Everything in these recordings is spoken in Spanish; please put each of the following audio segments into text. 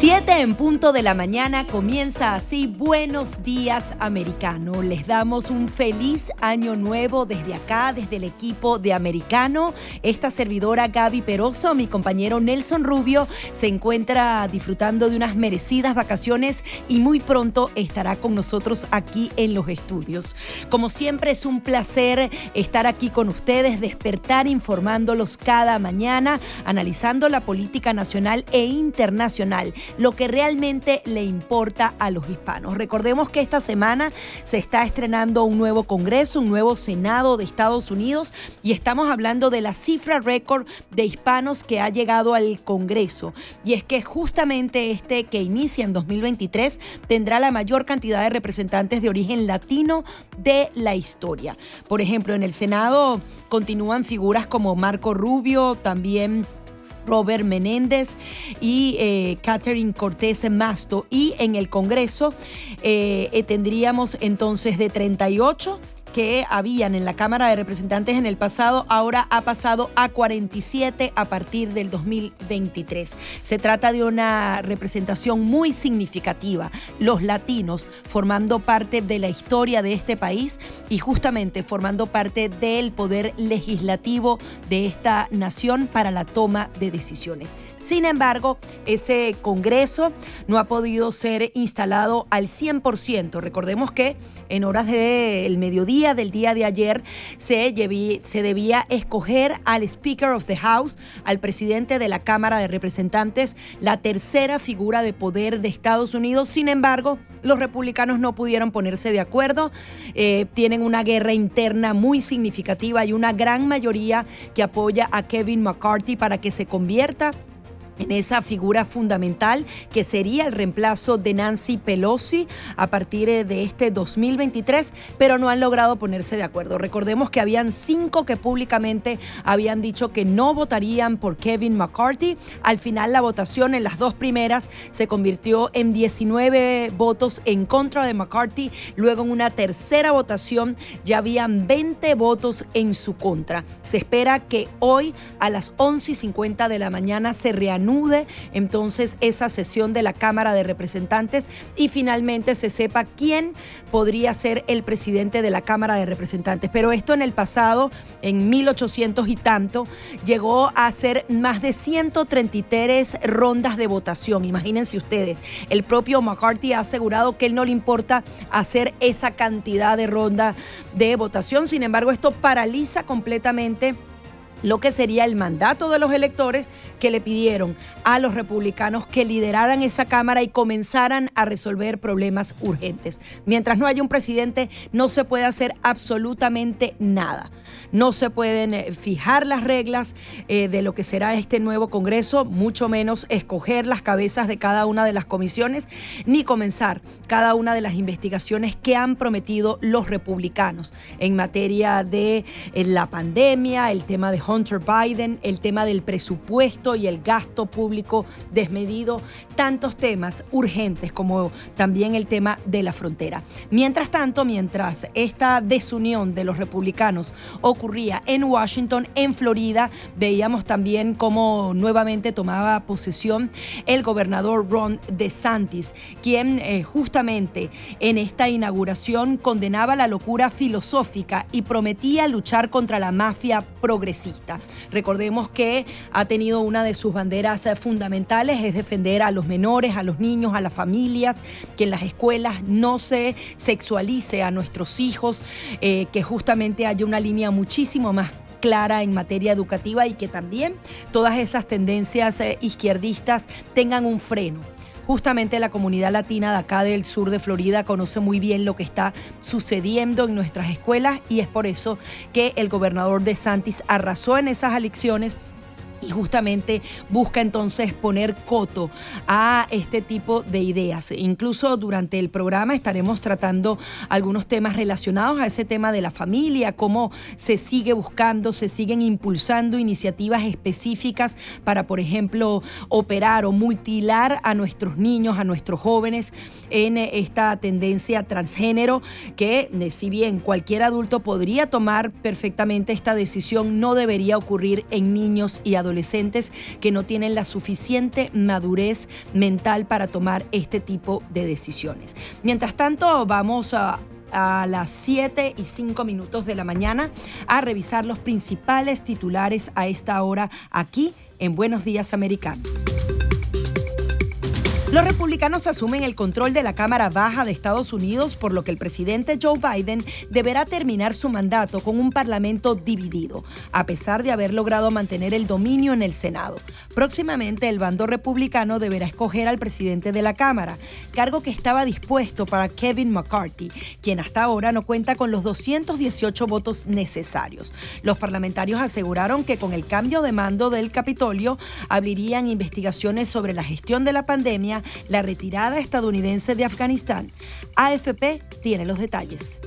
Siete en punto de la mañana comienza así Buenos Días Americano. Les damos un feliz año nuevo desde acá, desde el equipo de Americano. Esta servidora Gaby Peroso, mi compañero Nelson Rubio, se encuentra disfrutando de unas merecidas vacaciones y muy pronto estará con nosotros aquí en los estudios. Como siempre es un placer estar aquí con ustedes, despertar informándolos cada mañana, analizando la política nacional e internacional lo que realmente le importa a los hispanos. Recordemos que esta semana se está estrenando un nuevo Congreso, un nuevo Senado de Estados Unidos y estamos hablando de la cifra récord de hispanos que ha llegado al Congreso. Y es que justamente este que inicia en 2023 tendrá la mayor cantidad de representantes de origen latino de la historia. Por ejemplo, en el Senado continúan figuras como Marco Rubio, también Robert Menéndez y eh, Catherine Cortés Masto. Y en el Congreso eh, eh, tendríamos entonces de 38 que habían en la Cámara de Representantes en el pasado, ahora ha pasado a 47 a partir del 2023. Se trata de una representación muy significativa, los latinos formando parte de la historia de este país y justamente formando parte del poder legislativo de esta nación para la toma de decisiones. Sin embargo, ese Congreso no ha podido ser instalado al 100%. Recordemos que en horas del mediodía del día de ayer se, debía escoger al Speaker of the House, al presidente de la Cámara de Representantes, la tercera figura de poder de Estados Unidos. Sin embargo, los republicanos no pudieron ponerse de acuerdo. Eh, tienen una guerra interna muy significativa y una gran mayoría que apoya a Kevin McCarthy para que se convierta en esa figura fundamental que sería el reemplazo de Nancy Pelosi a partir de este 2023, pero no han logrado ponerse de acuerdo. Recordemos que habían cinco que públicamente habían dicho que no votarían por Kevin McCarthy. Al final la votación en las dos primeras se convirtió en 19 votos en contra de McCarthy. Luego en una tercera votación ya habían 20 votos en su contra. Se espera que hoy a las 11 y 50 de la mañana se reanude entonces esa sesión de la Cámara de Representantes y finalmente se sepa quién podría ser el presidente de la Cámara de Representantes. Pero esto en el pasado, en 1800 y tanto, llegó a ser más de 133 rondas de votación. Imagínense ustedes, el propio McCarthy ha asegurado que él no le importa hacer esa cantidad de rondas de votación. Sin embargo, esto paraliza completamente lo que sería el mandato de los electores que le pidieron a los republicanos que lideraran esa Cámara y comenzaran a resolver problemas urgentes. Mientras no haya un presidente, no se puede hacer absolutamente nada. No se pueden eh, fijar las reglas eh, de lo que será este nuevo Congreso, mucho menos escoger las cabezas de cada una de las comisiones, ni comenzar cada una de las investigaciones que han prometido los republicanos en materia de eh, la pandemia, el tema de Hunter Biden, el tema del presupuesto y el gasto público desmedido, tantos temas urgentes como también el tema de la frontera. Mientras tanto, mientras esta desunión de los republicanos ocurría en Washington, en Florida, veíamos también cómo nuevamente tomaba posesión el gobernador Ron DeSantis, quien eh, justamente en esta inauguración condenaba la locura filosófica y prometía luchar contra la mafia progresista. Recordemos que ha tenido una de sus banderas eh, fundamentales, es defender a los menores, a los niños, a las familias, que en las escuelas no se sexualice a nuestros hijos, eh, que justamente haya una línea muchísimo más clara en materia educativa y que también todas esas tendencias eh, izquierdistas tengan un freno. Justamente la comunidad latina de acá del sur de Florida conoce muy bien lo que está sucediendo en nuestras escuelas y es por eso que el gobernador de Santis arrasó en esas elecciones y justamente busca entonces poner coto a este tipo de ideas. Incluso durante el programa estaremos tratando algunos temas relacionados a ese tema de la familia, cómo se sigue buscando, se siguen impulsando iniciativas específicas para, por ejemplo, operar o mutilar a nuestros niños, a nuestros jóvenes en esta tendencia transgénero que eh, si bien cualquier adulto podría tomar perfectamente esta decisión, no debería ocurrir en niños y adolescentes adolescentes que no tienen la suficiente madurez mental para tomar este tipo de decisiones. Mientras tanto, vamos a las 7 y 5 minutos de la mañana a revisar los principales titulares a esta hora aquí en Buenos Días Americano. Los republicanos asumen el control de la Cámara Baja de Estados Unidos, por lo que el presidente Joe Biden deberá terminar su mandato con un parlamento dividido, a pesar de haber logrado mantener el dominio en el Senado. Próximamente el bando republicano deberá escoger al presidente de la Cámara, cargo que estaba dispuesto para Kevin McCarthy, quien hasta ahora no cuenta con los 218 votos necesarios. Los parlamentarios aseguraron que con el cambio de mando del Capitolio abrirían investigaciones sobre la gestión de la pandemia la retirada estadounidense de Afganistán. AFP tiene los detalles.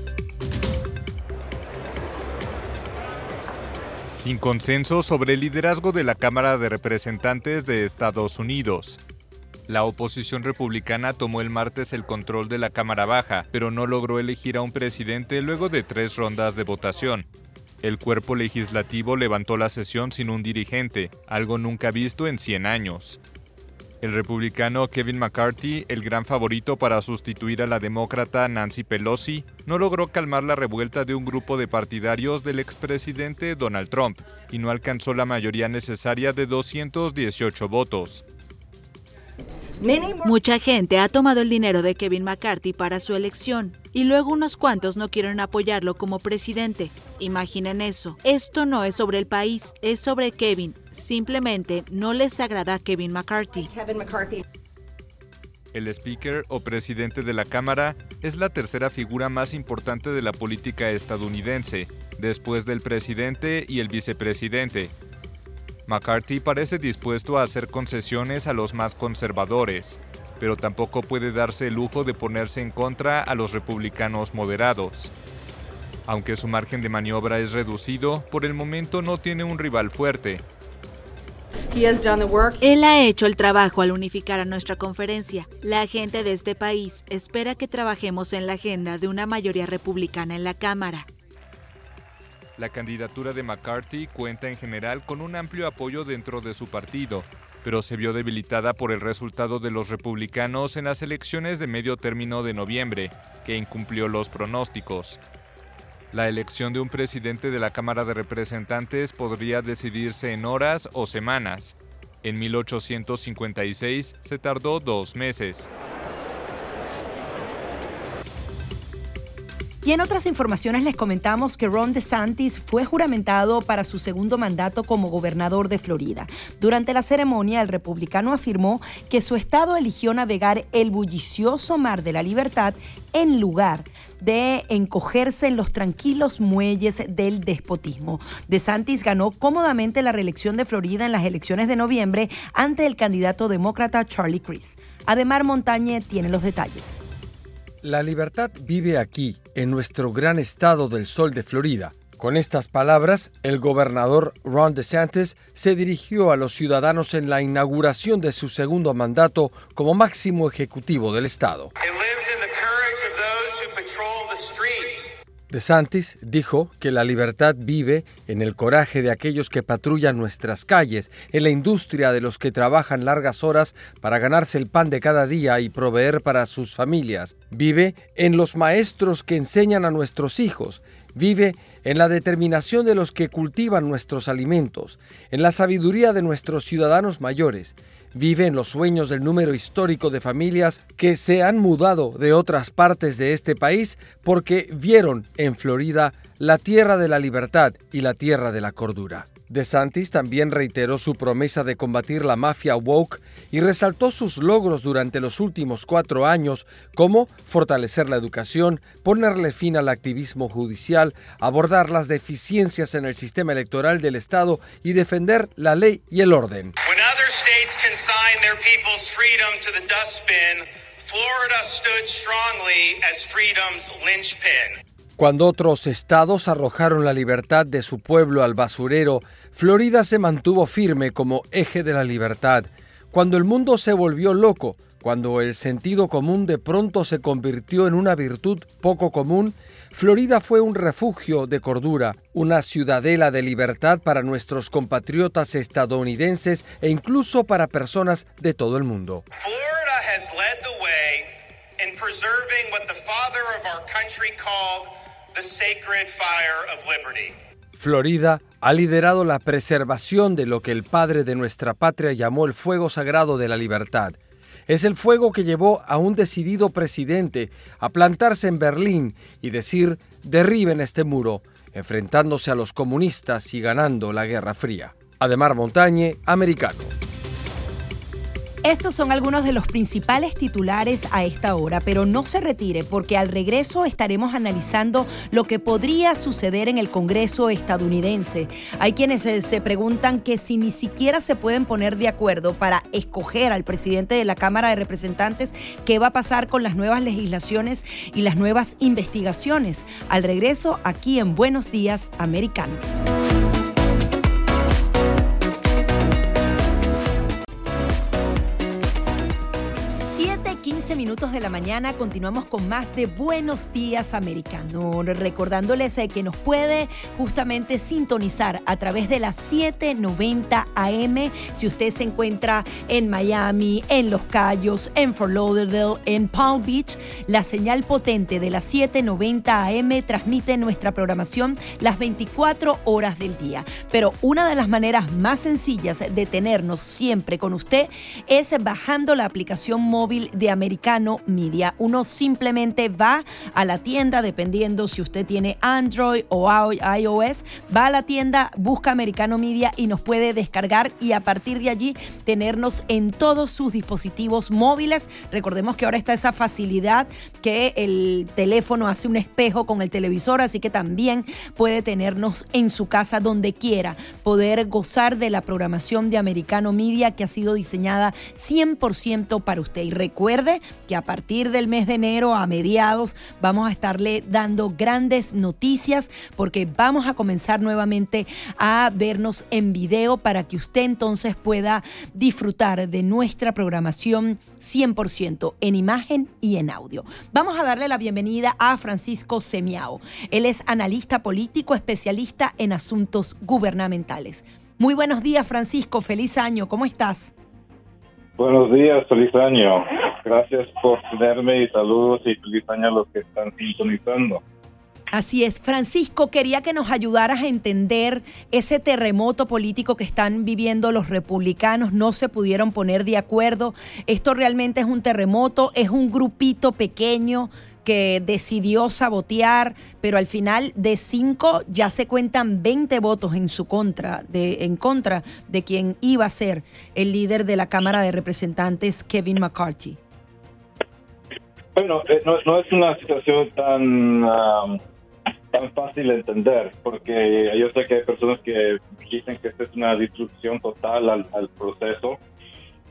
Sin consenso sobre el liderazgo de la Cámara de Representantes de Estados Unidos. La oposición republicana tomó el martes el control de la Cámara Baja, pero no logró elegir a un presidente luego de tres rondas de votación. El cuerpo legislativo levantó la sesión sin un dirigente, algo nunca visto en 100 años. El republicano Kevin McCarthy, el gran favorito para sustituir a la demócrata Nancy Pelosi, no logró calmar la revuelta de un grupo de partidarios del expresidente Donald Trump y no alcanzó la mayoría necesaria de 218 votos. Mucha gente ha tomado el dinero de Kevin McCarthy para su elección y luego unos cuantos no quieren apoyarlo como presidente. Imaginen eso. Esto no es sobre el país, es sobre Kevin. Simplemente no les agrada a Kevin McCarthy. El speaker o presidente de la Cámara es la tercera figura más importante de la política estadounidense, después del presidente y el vicepresidente, McCarthy parece dispuesto a hacer concesiones a los más conservadores, pero tampoco puede darse el lujo de ponerse en contra a los republicanos moderados. Aunque su margen de maniobra es reducido, por el momento no tiene un rival fuerte. Él ha hecho el trabajo al unificar a nuestra conferencia. La gente de este país espera que trabajemos en la agenda de una mayoría republicana en la Cámara. La candidatura de McCarthy cuenta en general con un amplio apoyo dentro de su partido, pero se vio debilitada por el resultado de los republicanos en las elecciones de medio término de noviembre, que incumplió los pronósticos. La elección de un presidente de la Cámara de Representantes podría decidirse en horas o semanas. En 1856 se tardó dos meses. Y en otras informaciones les comentamos que Ron DeSantis fue juramentado para su segundo mandato como gobernador de Florida. Durante la ceremonia, el republicano afirmó que su estado eligió navegar el bullicioso mar de la libertad en lugar de encogerse en los tranquilos muelles del despotismo. DeSantis ganó cómodamente la reelección de Florida en las elecciones de noviembre ante el candidato demócrata Charlie Crist. Ademar Montañe tiene los detalles. La libertad vive aquí, en nuestro gran estado del sol de Florida. Con estas palabras, el gobernador Ron DeSantis se dirigió a los ciudadanos en la inauguración de su segundo mandato como máximo ejecutivo del estado. DeSantis dijo que la libertad vive en el coraje de aquellos que patrullan nuestras calles, en la industria de los que trabajan largas horas para ganarse el pan de cada día y proveer para sus familias. Vive en los maestros que enseñan a nuestros hijos. Vive en la determinación de los que cultivan nuestros alimentos, en la sabiduría de nuestros ciudadanos mayores vive en los sueños del número histórico de familias que se han mudado de otras partes de este país porque vieron en Florida la tierra de la libertad y la tierra de la cordura. DeSantis también reiteró su promesa de combatir la mafia woke y resaltó sus logros durante los últimos cuatro años, como fortalecer la educación, ponerle fin al activismo judicial, abordar las deficiencias en el sistema electoral del Estado y defender la ley y el orden. Cuando otros estados arrojaron la libertad de su pueblo al basurero, Florida se mantuvo firme como eje de la libertad. Cuando el mundo se volvió loco, Cuando el sentido común de pronto se convirtió en una virtud poco común, Florida fue un refugio de cordura, una ciudadela de libertad para nuestros compatriotas estadounidenses e incluso para personas de todo el mundo. Florida has led the way in preserving what the father of our country called the sacred fire of liberty. Florida ha liderado la preservación de lo que el padre de nuestra patria llamó el fuego sagrado de la libertad. Es el fuego que llevó a un decidido presidente a plantarse en Berlín y decir derriben este muro, enfrentándose a los comunistas y ganando la Guerra Fría. Ademar Montañe, americano. Estos son algunos de los principales titulares a esta hora, pero no se retire porque al regreso estaremos analizando lo que podría suceder en el Congreso estadounidense. Hay quienes se, preguntan que si ni siquiera se pueden poner de acuerdo para escoger al presidente de la Cámara de Representantes, ¿qué va a pasar con las nuevas legislaciones y las nuevas investigaciones? Al regreso aquí en Buenos Días, Americano. De la mañana continuamos con más de Buenos Días Americano, recordándoles eh, que nos puede justamente sintonizar a través de las 790 AM si usted se encuentra en Miami, en Los Cayos, en Fort Lauderdale, en Palm Beach. La señal potente de las 790 AM transmite nuestra programación las 24 horas del día. Pero una de las maneras más sencillas de tenernos siempre con usted es bajando la aplicación móvil de Americano Media. Uno simplemente va a la tienda, dependiendo si usted tiene Android o iOS, va a la tienda, busca Americano Media y nos puede descargar y a partir de allí tenernos en todos sus dispositivos móviles. Recordemos que ahora está esa facilidad que el teléfono hace un espejo con el televisor, así que también puede tenernos en su casa donde quiera, poder gozar de la programación de Americano Media que ha sido diseñada 100% para usted. Y recuerde que a partir del mes de enero a mediados vamos a estarle dando grandes noticias porque vamos a comenzar nuevamente a vernos en video para que usted entonces pueda disfrutar de nuestra programación 100% en imagen y en audio. Vamos a darle la bienvenida a Francisco Semiao. Él es analista político, especialista en asuntos gubernamentales. Muy buenos días, Francisco. Feliz año. ¿Cómo estás? Buenos días, feliz año. Gracias por tenerme y saludos y feliz año a los que están sintonizando. Así es, Francisco, quería que nos ayudaras a entender ese terremoto político que están viviendo los republicanos, no se pudieron poner de acuerdo. Esto realmente es un terremoto, es un grupito pequeño que decidió sabotear, pero al final de cinco ya se cuentan 20 votos en su contra, de, en contra de quien iba a ser el líder de la Cámara de Representantes, Kevin McCarthy. Bueno, eh, no, es una situación tan... Um, tan fácil de entender, porque yo sé que hay personas que dicen que esta es una disrupción total al, proceso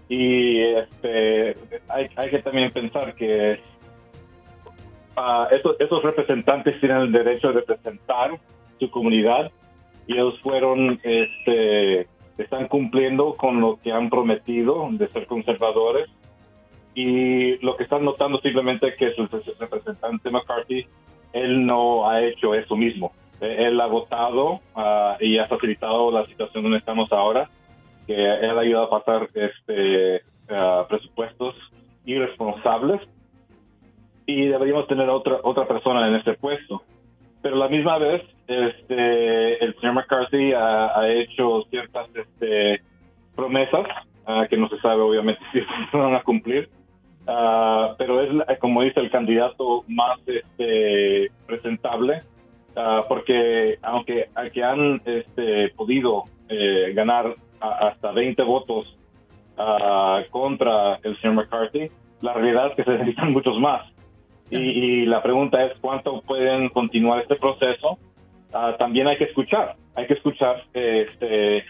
y este, hay, que también pensar que uh, esos, representantes tienen el derecho de representar su comunidad y ellos fueron, este, están cumpliendo con lo que han prometido de ser conservadores y lo que están notando simplemente que su representante McCarthy él no ha hecho eso mismo. Eh, él ha votado ah, y ha facilitado la situación donde estamos ahora, que él ha ayudado a pasar este, ah, presupuestos irresponsables y deberíamos tener otra otra persona en este puesto. Pero la misma vez, este, el señor McCarthy ha, hecho ciertas este, promesas ah, que no se sabe obviamente si se van a cumplir Ah, pero es, como dice el candidato, más este, presentable, uh, porque aunque, aunque, han este, podido eh, ganar hasta 20 votos uh, contra el señor McCarthy, la realidad es que se necesitan muchos más. Y, la pregunta es cuánto pueden continuar este proceso. también hay que escuchar, hay que escuchar este,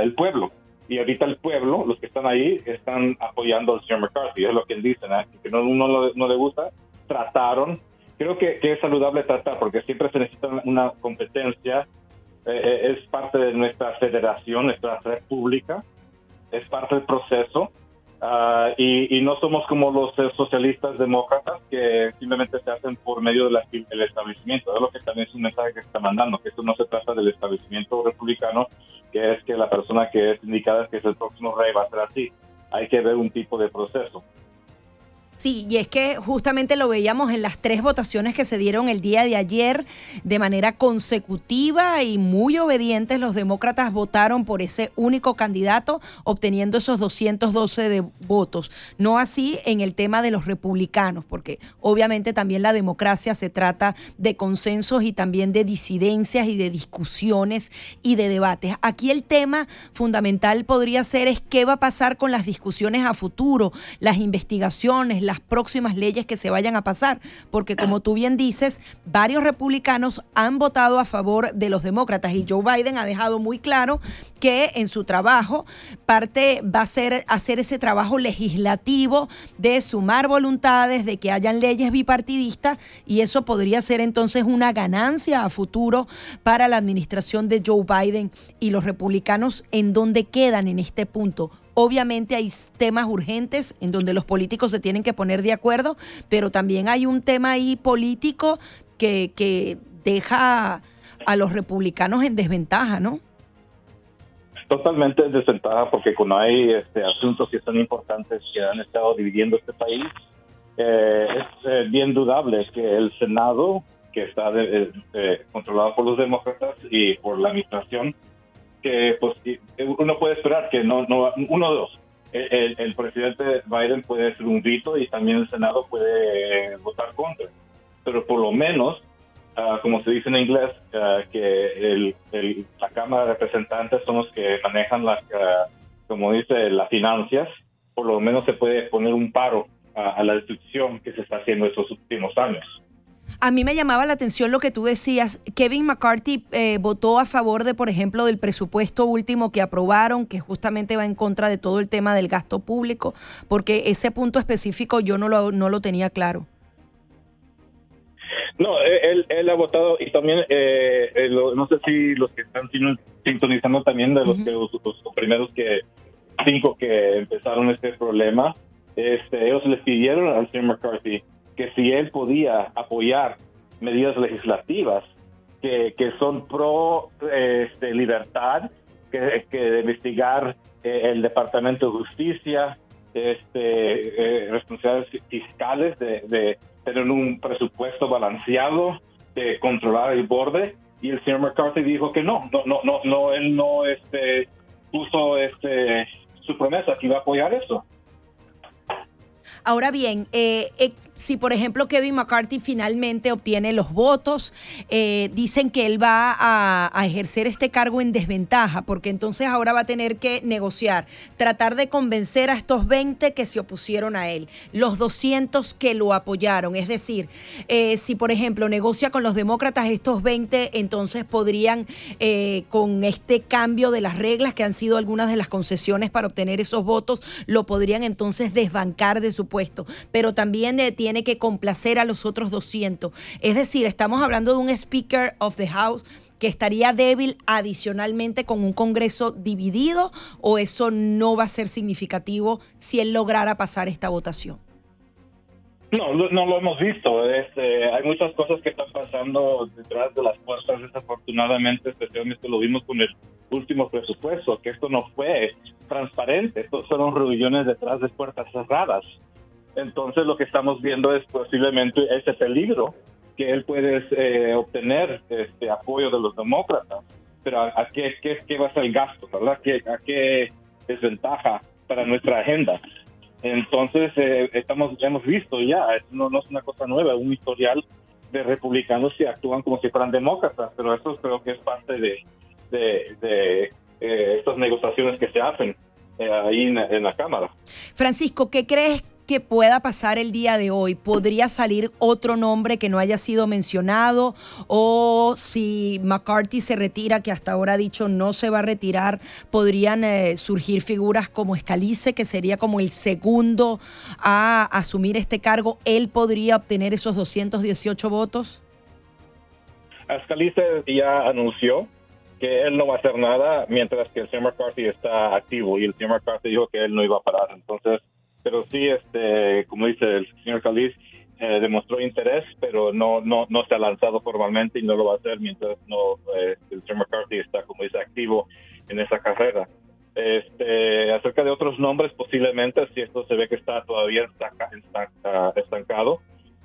el pueblo. Y ahorita el pueblo, los que están ahí, están apoyando al señor McCarthy, es lo que él dice, que no, uno no le gusta, trataron, creo que, es saludable tratar, porque siempre se necesita una competencia, eh, eh, es parte de nuestra federación, nuestra república, es parte del proceso, Ah, y, no somos como los eh, socialistas demócratas que simplemente se hacen por medio del establecimiento. Es lo que también es un mensaje que está mandando, que esto no se trata del establecimiento republicano, que es que la persona que es indicada que es el próximo rey va a ser así. Hay que ver un tipo de proceso. Sí, y es que justamente lo veíamos en las tres votaciones que se dieron el día de ayer de manera consecutiva y muy obedientes. Los demócratas votaron por ese único candidato, obteniendo esos 212 de votos. No así en el tema de los republicanos, porque obviamente también la democracia se trata de consensos y también de disidencias y de discusiones y de debates. Aquí el tema fundamental podría ser es qué va a pasar con las discusiones a futuro, las investigaciones, las próximas leyes que se vayan a pasar, porque como tú bien dices, varios republicanos han votado a favor de los demócratas y Joe Biden ha dejado muy claro que en su trabajo parte va a ser hacer ese trabajo legislativo de sumar voluntades, de que hayan leyes bipartidistas y eso podría ser entonces una ganancia a futuro para la administración de Joe Biden. Y los republicanos en donde quedan en este punto Obviamente hay temas urgentes en donde los políticos se tienen que poner de acuerdo, pero también hay un tema ahí político que, que deja a los republicanos en desventaja, ¿no? Totalmente en desventaja porque cuando hay este, asuntos que son importantes que han estado dividiendo este país, eh, es eh, bien dudable que el Senado, que está controlado por los demócratas y por la administración, que pues, uno puede esperar que no, no uno de dos. El, presidente Biden puede hacer un grito y también el Senado puede votar contra. Pero por lo menos, ah, como se dice en inglés, ah, que el, la Cámara de Representantes son los que manejan las, ah, como dice, las finanzas, por lo menos se puede poner un paro a la destrucción que se está haciendo estos últimos años. A mí me llamaba la atención lo que tú decías. Kevin McCarthy eh, votó a favor de, por ejemplo, del presupuesto último que aprobaron, que justamente va en contra de todo el tema del gasto público, porque ese punto específico yo no lo, no lo tenía claro. No, él, él ha votado y también, eh, eh, no sé si los que están sintonizando también de los, que, los, primeros que cinco que empezaron este problema, este, ellos les pidieron al señor McCarthy que si él podía apoyar medidas legislativas que, que son pro este, libertad, que, que investigar eh, el Departamento de Justicia, este, eh, responsabilidades fiscales de, de, tener un presupuesto balanceado, de controlar el borde. Y el señor McCarthy dijo que no, no, no, no, no él no este, puso este, su promesa que iba a apoyar eso. Ahora bien, eh, eh, si por ejemplo Kevin McCarthy finalmente obtiene los votos, eh, dicen que él va a, ejercer este cargo en desventaja, porque entonces ahora va a tener que negociar, tratar de convencer a estos 20 que se opusieron a él, los 200 que lo apoyaron. Es decir, si por ejemplo negocia con los demócratas, estos 20 entonces podrían, con este cambio de las reglas, que han sido algunas de las concesiones para obtener esos votos, lo podrían entonces desbancar de su pero también eh, tiene que complacer a los otros 200. Es decir, estamos hablando de un Speaker of the House que estaría débil adicionalmente con un Congreso dividido o eso no va a ser significativo si él lograra pasar esta votación. No, no lo hemos visto. Este, hay muchas cosas que están pasando detrás de las puertas, desafortunadamente, especialmente lo vimos con el último presupuesto, que esto no fue transparente, estos fueron reuniones detrás de puertas cerradas. Entonces lo que estamos viendo es posiblemente ese peligro que él puede eh, obtener este apoyo de los demócratas. Pero ¿a, qué, qué, va a ser el gasto? ¿verdad? ¿A qué desventaja para nuestra agenda? Entonces, eh, estamos, hemos visto ya, no, no es una cosa nueva, un historial de republicanos que actúan como si fueran demócratas, pero eso creo que es parte de, de, eh, estas negociaciones que se hacen ahí en, en, la Cámara. Francisco, ¿qué crees que pueda pasar el día de hoy? ¿Podría salir otro nombre que no haya sido mencionado? ¿O si McCarthy se retira, que hasta ahora ha dicho no se va a retirar, podrían eh, surgir figuras como Escalice, que sería como el segundo a asumir este cargo? ¿Él podría obtener esos 218 votos? Escalice ya anunció que él no va a hacer nada mientras que el señor McCarthy está activo y el señor McCarthy dijo que él no iba a parar. Entonces, pero sí, este, como dice el señor Caliz, eh, demostró interés, pero no, no, no se ha lanzado formalmente y no lo va a hacer mientras no eh, el señor McCarthy está, como dice, activo en esa carrera. Este, acerca de otros nombres, posiblemente, si esto se ve que está todavía estancado,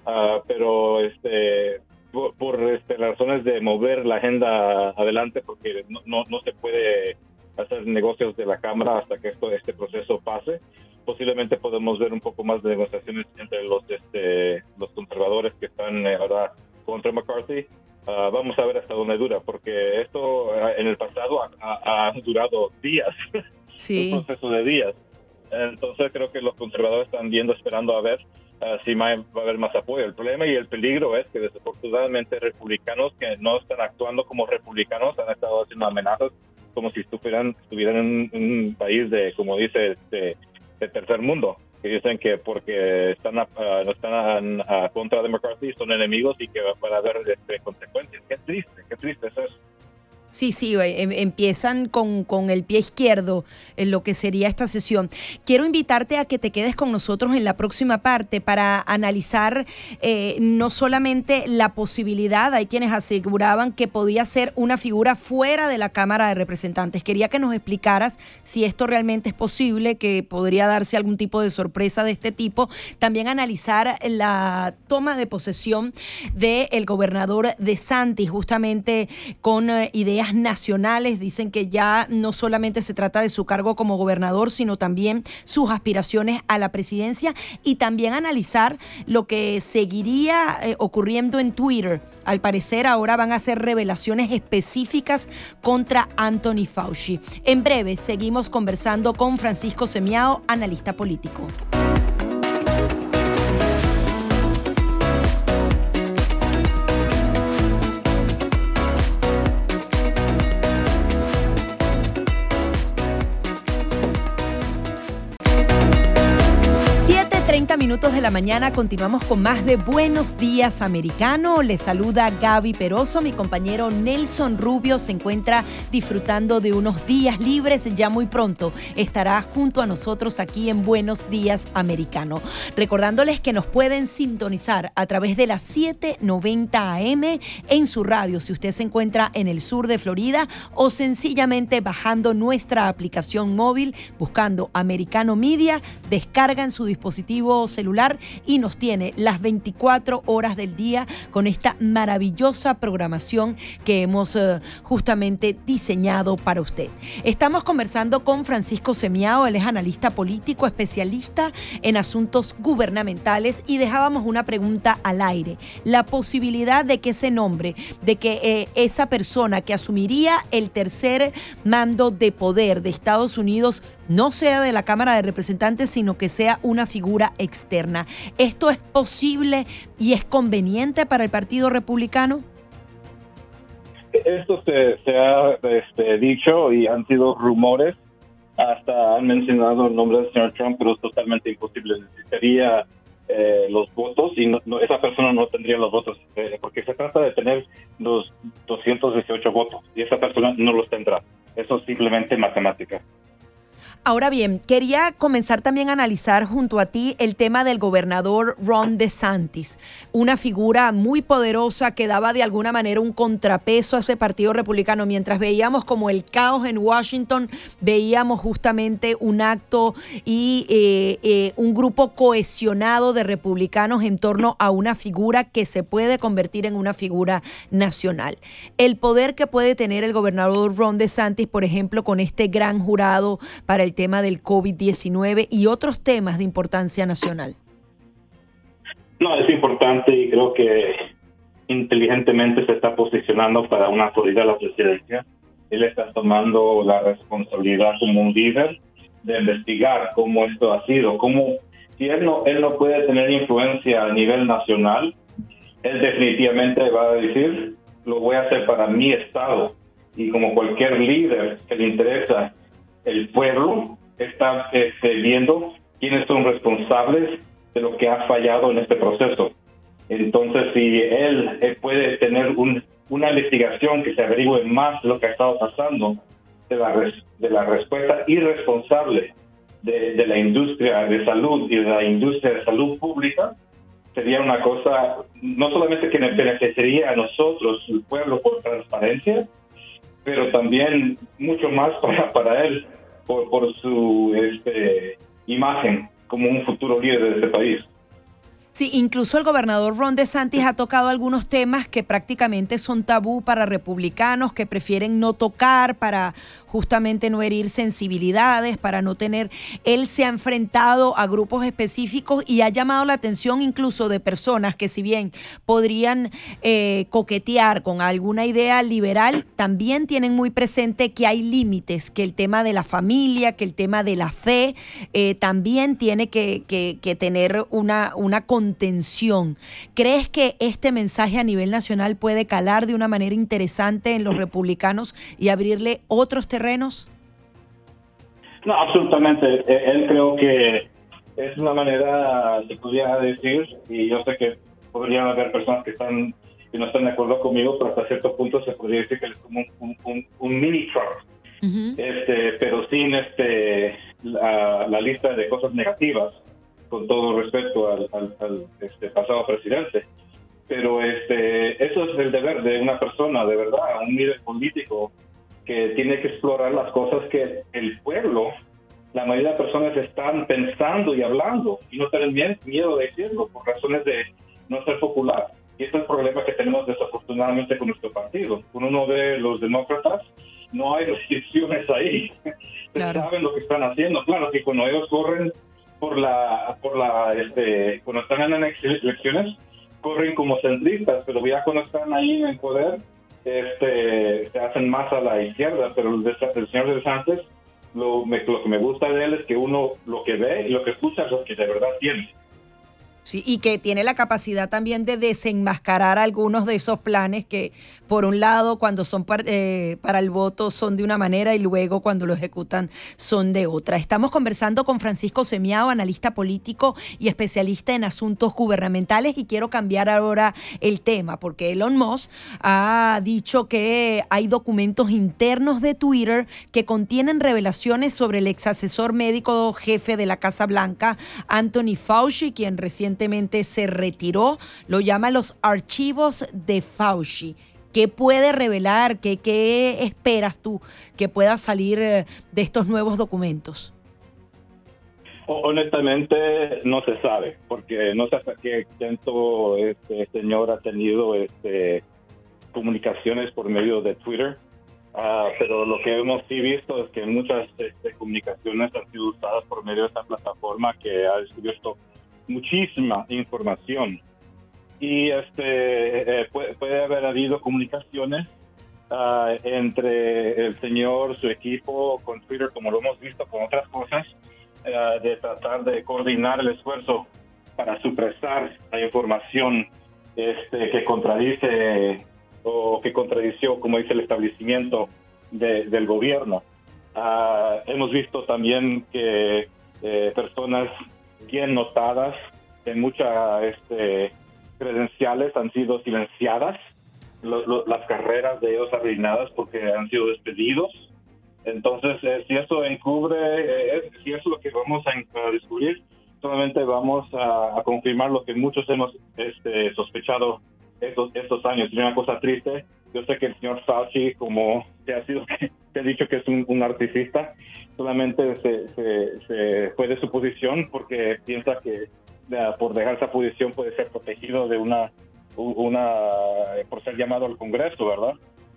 uh, pero este, por, este, razones de mover la agenda adelante, porque no, no, no, se puede hacer negocios de la Cámara hasta que esto, este proceso pase. Posiblemente podemos ver un poco más de negociaciones entre los, este, los conservadores que están eh, ahora contra McCarthy. Ah, vamos a ver hasta dónde dura, porque esto ah, en el pasado ha, durado días, sí. un proceso de días. Entonces creo que los conservadores están viendo, esperando a ver uh, si va a haber más apoyo. El problema y el peligro es que desafortunadamente republicanos que no están actuando como republicanos han estado haciendo amenazas como si estuvieran, estuvieran en un, país de, como dice, de, tercer mundo que dicen que porque están no están a, contra de McCarthy son enemigos y que van a haber este, consecuencias. Qué triste, qué triste es eso. Sí, sí, eh, em, empiezan con, con, el pie izquierdo en lo que sería esta sesión. Quiero invitarte a que te quedes con nosotros en la próxima parte para analizar eh, no solamente la posibilidad, hay quienes aseguraban que podía ser una figura fuera de la Cámara de Representantes. Quería que nos explicaras si esto realmente es posible, que podría darse algún tipo de sorpresa de este tipo. También analizar la toma de posesión del gobernador de Santi, justamente con eh, ideas nacionales. Dicen que ya no solamente se trata de su cargo como gobernador, sino también sus aspiraciones a la presidencia y también analizar lo que seguiría eh, ocurriendo en Twitter. Al parecer ahora van a hacer revelaciones específicas contra Anthony Fauci. En breve seguimos conversando con Francisco Semiao, analista político. De la mañana continuamos con más de Buenos Días Americano. Les saluda Gaby Peroso. Mi compañero Nelson Rubio se encuentra disfrutando de unos días libres. Ya muy pronto estará junto a nosotros aquí en Buenos Días Americano. Recordándoles que nos pueden sintonizar a través de las 790 AM en su radio si usted se encuentra en el sur de Florida o sencillamente bajando nuestra aplicación móvil buscando Americano Media, descargan su dispositivo celular y nos tiene las 24 horas del día con esta maravillosa programación que hemos eh, justamente diseñado para usted. Estamos conversando con Francisco Semiao, él es analista político, especialista en asuntos gubernamentales y dejábamos una pregunta al aire. La posibilidad de que ese nombre, de que eh, esa persona que asumiría el tercer mando de poder de Estados Unidos no sea de la Cámara de Representantes, sino que sea una figura externa. ¿Esto es posible y es conveniente para el Partido Republicano? Esto se, ha este, dicho y han sido rumores. Hasta han mencionado el nombre del señor Trump, pero es totalmente imposible. Necesitaría eh, los votos y esa persona no tendría los votos, eh, porque se trata de tener los 218 votos y esa persona no los tendrá. Eso es simplemente matemática. Ahora bien, quería comenzar también a analizar junto a ti el tema del gobernador Ron DeSantis, una figura muy poderosa que daba de alguna manera un contrapeso a ese partido republicano. Mientras veíamos como el caos en Washington, veíamos justamente un acto y eh, eh, un grupo cohesionado de republicanos en torno a una figura que se puede convertir en una figura nacional. El poder que puede tener el gobernador Ron DeSantis, por ejemplo, con este gran jurado para el tema del COVID-19 y otros temas de importancia nacional? No, es importante y creo que inteligentemente se está posicionando para una autoridad de la presidencia. Él está tomando la responsabilidad como un líder de investigar cómo esto ha sido, cómo si él no, él no puede tener influencia a nivel nacional, él definitivamente va a decir, lo voy a hacer para mi estado. Y como cualquier líder que le interesa el pueblo está este, viendo quiénes son responsables de lo que ha fallado en este proceso. Entonces, si él, puede tener un una investigación que se averigüe más lo que ha estado pasando de la, de la respuesta irresponsable de, de, la industria de salud y de la industria de salud pública sería una cosa no solamente que nos beneficiaría a nosotros, el pueblo, por transparencia, pero también mucho más para, para él, por, por su este, imagen como un futuro líder de este país. Sí, incluso el gobernador Ron DeSantis ha tocado algunos temas que prácticamente son tabú para republicanos, que prefieren no tocar para justamente no herir sensibilidades, para no tener... Él se ha enfrentado a grupos específicos y ha llamado la atención incluso de personas que si bien podrían eh, coquetear con alguna idea liberal, también tienen muy presente que hay límites, que el tema de la familia, que el tema de la fe, eh, también tiene que, tener una, una contención. ¿Crees que este mensaje a nivel nacional puede calar de una manera interesante en los republicanos y abrirle otros terrenos? No, absolutamente. E, él creo que es una manera, se podría decir, y yo sé que podrían haber personas que están que no están de acuerdo conmigo, pero hasta cierto punto se podría decir que es como un, mini Trump. este, pero sin este la, lista de cosas negativas con todo respeto al, este, pasado presidente. Pero este, eso es el deber de una persona, de verdad, un líder político que tiene que explorar las cosas que el pueblo, la mayoría de personas están pensando y hablando y no tienen miedo de decirlo por razones de no ser popular. Y este es el problema que tenemos desafortunadamente con nuestro partido. Uno no ve los demócratas, no hay restricciones ahí. Saben lo que están haciendo. Claro que cuando ellos corren por la, por la, este, cuando están en elecciones, corren como centristas, pero ya cuando están ahí en poder, este, se hacen más a la izquierda, pero el, el señor de Sánchez, lo, lo que me gusta de él es que uno lo que ve y lo que escucha es lo que de verdad tiene. Sí, y que tiene la capacidad también de desenmascarar algunos de esos planes que, por un lado, cuando son eh, para el voto son de una manera y luego cuando lo ejecutan son de otra. Estamos conversando con Francisco Semiao, analista político y especialista en asuntos gubernamentales, y quiero cambiar ahora el tema, porque Elon Musk ha dicho que hay documentos internos de Twitter que contienen revelaciones sobre el ex asesor médico jefe de la Casa Blanca, Anthony Fauci, quien recientemente se retiró, lo llama los archivos de Fauci. ¿Qué puede revelar? ¿Qué, ¿Qué esperas tú que pueda salir eh, de estos nuevos documentos? Honestamente no se sabe, porque no sé hasta qué exento este señor ha tenido este, comunicaciones por medio de Twitter, ah, pero lo que hemos sí visto es que muchas este, comunicaciones han sido usadas por medio de esta plataforma que ha descubierto muchísima información y este eh, puede, haber habido comunicaciones ah, entre el señor, su equipo, con Twitter, como lo hemos visto con otras cosas, ah, de tratar de coordinar el esfuerzo para supresar la información este, que contradice o que contradició, como dice el establecimiento del gobierno. Ah, hemos visto también que eh, personas bien notadas, en muchas este, credenciales han sido silenciadas, las carreras de ellos arruinadas porque han sido despedidos. Entonces, eh, si eso encubre, eh, si eso es lo que vamos a, descubrir, solamente vamos a, confirmar lo que muchos hemos este, sospechado estos, estos años. Y una cosa triste, yo sé que el señor Fauci, como te ha sido te ha dicho que es un, un artista, solamente se, se, fue de su posición porque piensa que por dejar esa posición puede ser protegido de una, una por ser llamado al Congreso, ¿verdad?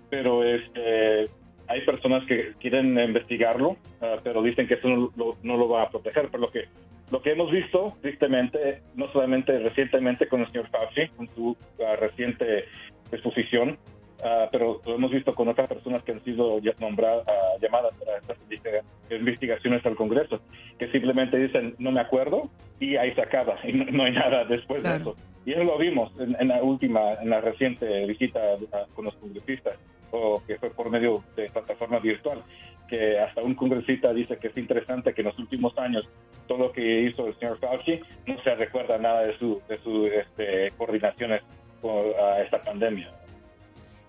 Pero este, hay personas que quieren investigarlo, ah, pero dicen que eso no lo, no lo, va a proteger. Pero lo que, lo que hemos visto, tristemente, no solamente recientemente con el señor Fauci, con su ah, reciente exposición, Ah, pero lo hemos visto con otras personas que han sido nombradas, ah, llamadas para estas investigaciones al Congreso, que simplemente dicen no me acuerdo y ahí se acaba y no, hay nada después de eso. Y eso lo vimos en, la última, en la reciente visita con los congresistas, o que fue por medio de plataforma virtual, que hasta un congresista dice que es interesante que en los últimos años todo lo que hizo el señor Fauci no se recuerda nada de sus de su, este, coordinaciones por esta pandemia.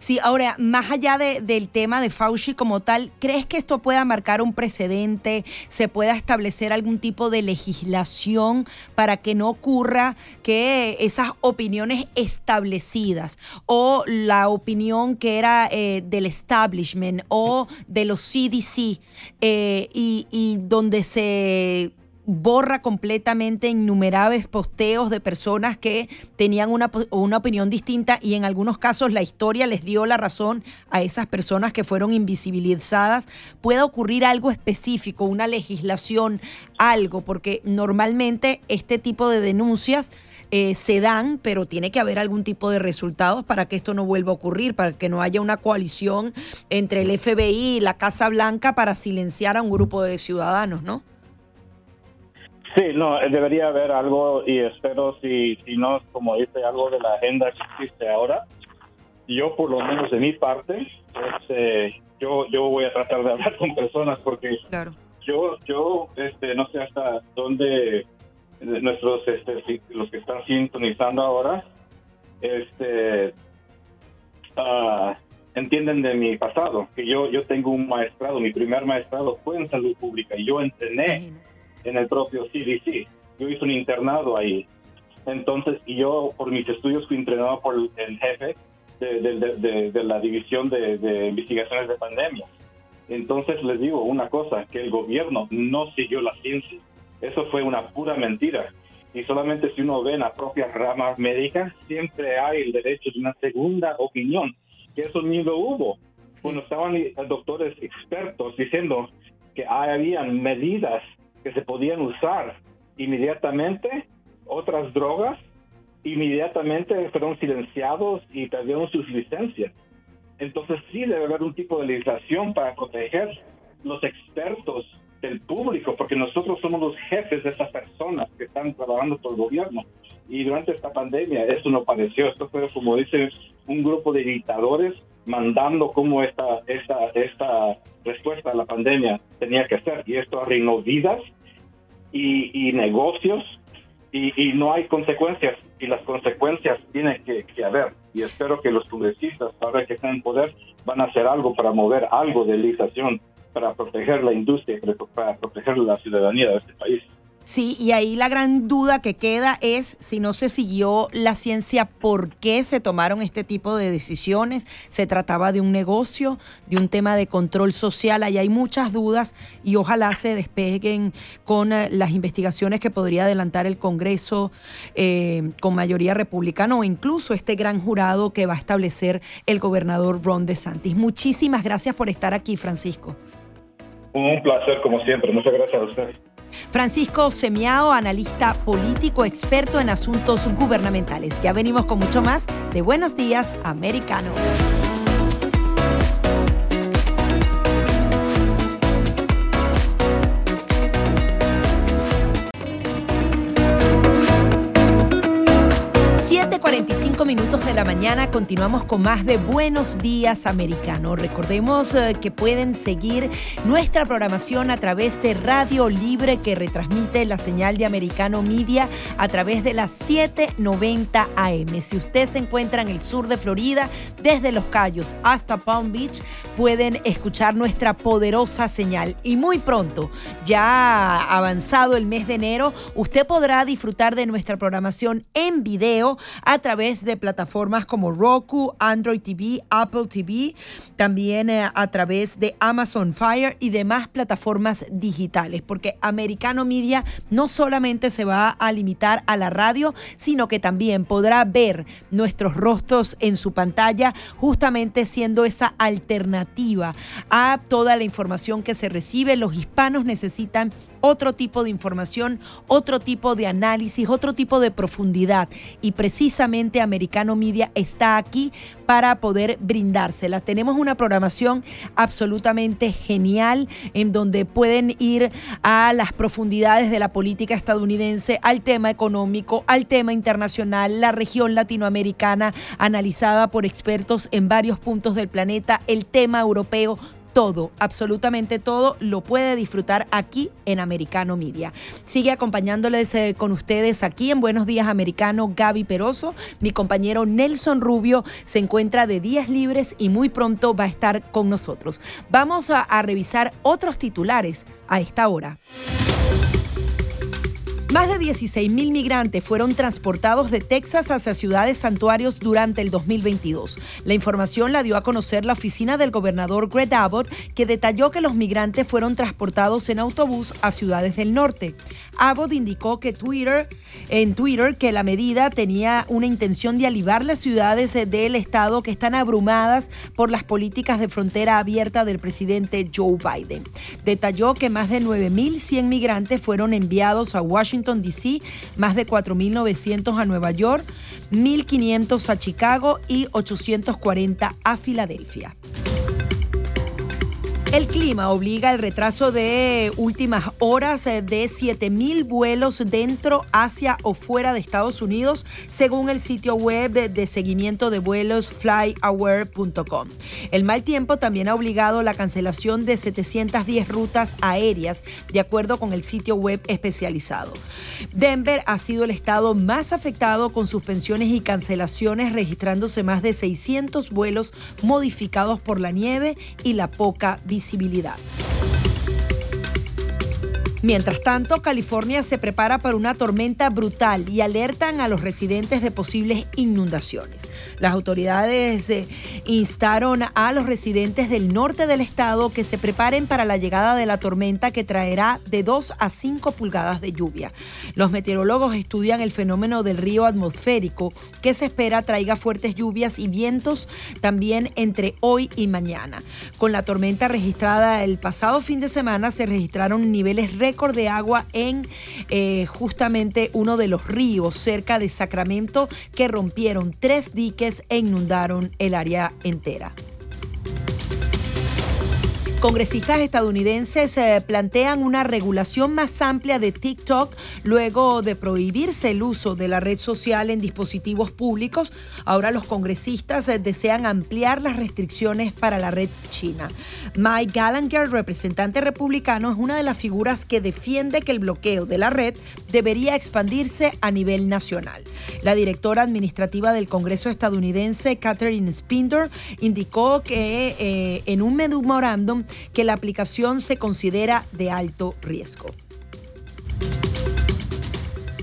Sí, ahora, más allá del tema de Fauci como tal, ¿crees que esto pueda marcar un precedente? ¿Se pueda establecer algún tipo de legislación para que no ocurra que esas opiniones establecidas o la opinión que era eh, del establishment o de los CDC eh, y donde se borra completamente innumerables posteos de personas que tenían una, una, opinión distinta y en algunos casos la historia les dio la razón a esas personas que fueron invisibilizadas. Puede ocurrir algo específico, una legislación, algo, porque normalmente este tipo de denuncias eh, se dan, pero tiene que haber algún tipo de resultados para que esto no vuelva a ocurrir, para que no haya una coalición entre el FBI y la Casa Blanca para silenciar a un grupo de ciudadanos, ¿no? Sí, no, eh, debería haber algo y espero si, si no, como dice, algo de la agenda que existe ahora. Yo, por lo menos de mi parte, este, yo, yo voy a tratar de hablar con personas porque yo, yo este, no sé hasta dónde nuestros, este, los que están sintonizando ahora, este, uh, entienden de mi pasado, que yo, yo tengo un maestrado, mi primer maestrado fue en salud pública y yo entrené en el propio CDC. Yo hice un internado ahí. Entonces, y yo por mis estudios fui entrenado por el jefe de, de, la división de, investigaciones de pandemia. Entonces les digo una cosa, que el gobierno no siguió la ciencia. Eso fue una pura mentira. Y solamente si uno ve en la propia rama médica, siempre hay el derecho de una segunda opinión, que eso ni lo hubo. Cuando estaban doctores expertos diciendo que habían medidas que se podían usar inmediatamente, otras drogas inmediatamente fueron silenciados y perdieron sus licencias. Entonces sí debe haber un tipo de legislación para proteger los expertos del público, porque nosotros somos los jefes de esas personas que están trabajando por el gobierno. Y durante esta pandemia eso no pareció, esto fue como dice un grupo de dictadores mandando cómo esta, esta, esta respuesta a la pandemia tenía que ser. Y esto arruinó vidas y, negocios y, no hay consecuencias. Y las consecuencias tienen que, que, haber. Y espero que los congresistas, ahora que están en poder, van a hacer algo para mover algo de legislación para proteger la industria, para proteger la ciudadanía de este país. Sí, y ahí la gran duda que queda es si no se siguió la ciencia, ¿por qué se tomaron este tipo de decisiones? ¿Se trataba de un negocio, de un tema de control social? Ahí hay muchas dudas y ojalá se despeguen con eh, las investigaciones que podría adelantar el Congreso eh, con mayoría republicana o incluso este gran jurado que va a establecer el gobernador Ron DeSantis. Muchísimas gracias por estar aquí, Francisco. Un placer, como siempre. Muchas gracias a ustedes. Francisco Semiao, analista político experto en asuntos gubernamentales. Ya venimos con mucho más de Buenos Días, Americano. 45 minutos de la mañana continuamos con más de Buenos Días Americano. Recordemos eh, que pueden seguir nuestra programación a través de Radio Libre que retransmite la señal de Americano Media a través de las 790 AM. Si usted se encuentra en el sur de Florida, desde Los Cayos hasta Palm Beach, pueden escuchar nuestra poderosa señal. Y muy pronto, ya avanzado el mes de enero, usted podrá disfrutar de nuestra programación en video a través de plataformas como Roku, Android TV, Apple TV, también eh, a través de Amazon Fire y demás plataformas digitales, porque Americano Media no solamente se va a limitar a la radio, sino que también podrá ver nuestros rostros en su pantalla, justamente siendo esa alternativa a toda la información que se recibe. Los hispanos necesitan otro tipo de información, otro tipo de análisis, otro tipo de profundidad. Y precisamente Americano Media está aquí para poder brindárselas. Tenemos una programación absolutamente genial en donde pueden ir a las profundidades de la política estadounidense, al tema económico, al tema internacional, la región latinoamericana analizada por expertos en varios puntos del planeta, el tema europeo todo, absolutamente todo, lo puede disfrutar aquí en Americano Media. Sigue acompañándoles eh, con ustedes aquí en Buenos Días Americano Gaby Peroso. Mi compañero Nelson Rubio se encuentra de días libres y muy pronto va a estar con nosotros. Vamos a, a revisar otros titulares a esta hora. Más de 16.000 migrantes fueron transportados de Texas hacia ciudades santuarios durante el 2022. La información la dio a conocer la oficina del gobernador Greg Abbott, que detalló que los migrantes fueron transportados en autobús a ciudades del norte. Abbott indicó que Twitter, en Twitter que la medida tenía una intención de alivar las ciudades del estado que están abrumadas por las políticas de frontera abierta del presidente Joe Biden. Detalló que más de 9.100 migrantes fueron enviados a Washington DC, más de 4.900 a Nueva York, 1.500 a Chicago y 840 a Filadelfia. El clima obliga al retraso de últimas horas de 7.000 vuelos dentro, hacia o fuera de Estados Unidos, según el sitio web de, seguimiento de vuelos flyaware.com. El mal tiempo también ha obligado la cancelación de 710 rutas aéreas, de acuerdo con el sitio web especializado. Denver ha sido el estado más afectado con suspensiones y cancelaciones, registrándose más de 600 vuelos modificados por la nieve y la poca visibilidad visibilidad. Mientras tanto, California se prepara para una tormenta brutal y alertan a los residentes de posibles inundaciones. Las autoridades eh, instaron a los residentes del norte del estado que se preparen para la llegada de la tormenta que traerá de 2 a 5 pulgadas de lluvia. Los meteorólogos estudian el fenómeno del río atmosférico que se espera traiga fuertes lluvias y vientos también entre hoy y mañana. Con la tormenta registrada el pasado fin de semana se registraron niveles récord de agua en eh, justamente uno de los ríos cerca de Sacramento que rompieron tres diques e inundaron el área entera. Congresistas estadounidenses eh, plantean una regulación más amplia de TikTok luego de prohibirse el uso de la red social en dispositivos públicos. Ahora los congresistas eh, desean ampliar las restricciones para la red china. Mike Gallagher, representante republicano, es una de las figuras que defiende que el bloqueo de la red debería expandirse a nivel nacional. La directora administrativa del Congreso estadounidense, Catherine Spinder, indicó que eh, en un memorándum que la aplicación se considera de alto riesgo.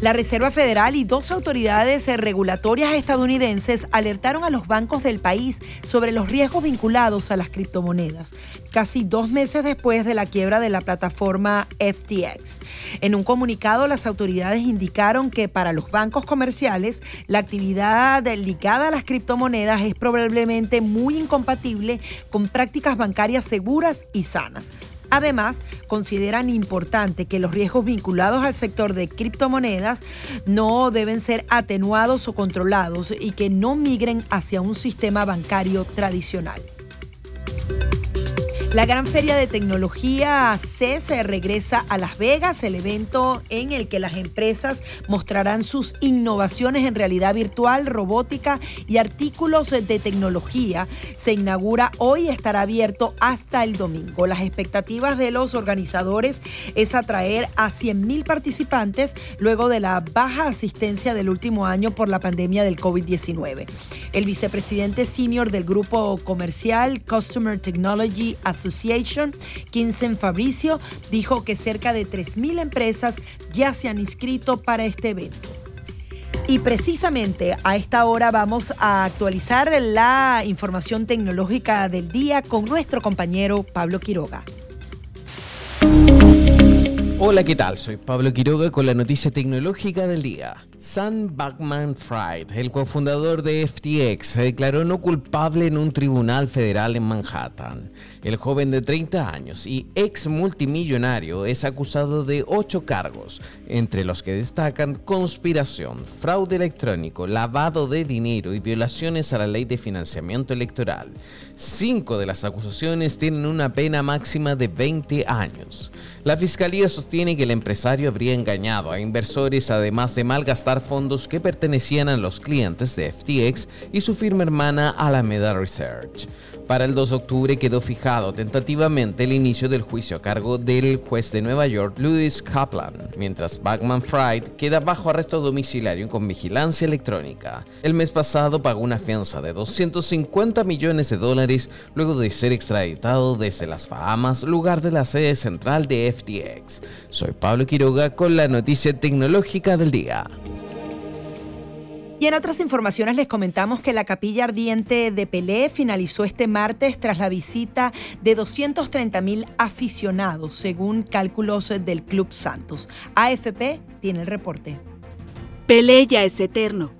La Reserva Federal y dos autoridades regulatorias estadounidenses alertaron a los bancos del país sobre los riesgos vinculados a las criptomonedas, casi dos meses después de la quiebra de la plataforma FTX. En un comunicado, las autoridades indicaron que para los bancos comerciales, la actividad ligada a las criptomonedas es probablemente muy incompatible con prácticas bancarias seguras y sanas Además, consideran importante que los riesgos vinculados al sector de criptomonedas no deben ser atenuados o controlados y que no migren hacia un sistema bancario tradicional. La gran feria de tecnología CES regresa a Las Vegas, el evento en el que las empresas mostrarán sus innovaciones en realidad virtual, robótica y artículos de tecnología. Se inaugura hoy y estará abierto hasta el domingo. Las expectativas de los organizadores es atraer a 100.000 participantes luego de la baja asistencia del último año por la pandemia del COVID-19. El vicepresidente senior del grupo comercial Customer Technology Association, Quinsen Fabricio, dijo que cerca de 3.000 empresas ya se han inscrito para este evento. Y precisamente a esta hora vamos a actualizar la información tecnológica del día con nuestro compañero Pablo Quiroga. Hola, ¿qué tal? Soy Pablo Quiroga con la noticia tecnológica del día. Sam Backman Fried, el cofundador de FTX, se declaró no culpable en un tribunal federal en Manhattan. El joven de 30 años y ex multimillonario es acusado de ocho cargos, entre los que destacan conspiración, fraude electrónico, lavado de dinero y violaciones a la ley de financiamiento electoral. Cinco de las acusaciones tienen una pena máxima de 20 años. La fiscalía sostiene que el empresario habría engañado a inversores además de malgastar fondos que pertenecían a los clientes de FTX y su firma hermana Alameda Research. Para el 2 de octubre quedó fijado tentativamente el inicio del juicio a cargo del juez de Nueva York, Louis Kaplan, mientras Backman Fried queda bajo arresto domiciliario con vigilancia electrónica. El mes pasado pagó una fianza de 250 millones de dólares luego de ser extraditado desde las Bahamas, lugar de la sede central de FTX. Soy Pablo Quiroga con la noticia tecnológica del día. Y en otras informaciones les comentamos que la capilla ardiente de Pelé finalizó este martes tras la visita de 230 mil aficionados, según cálculos del Club Santos. AFP tiene el reporte. Pelé ya es eterno.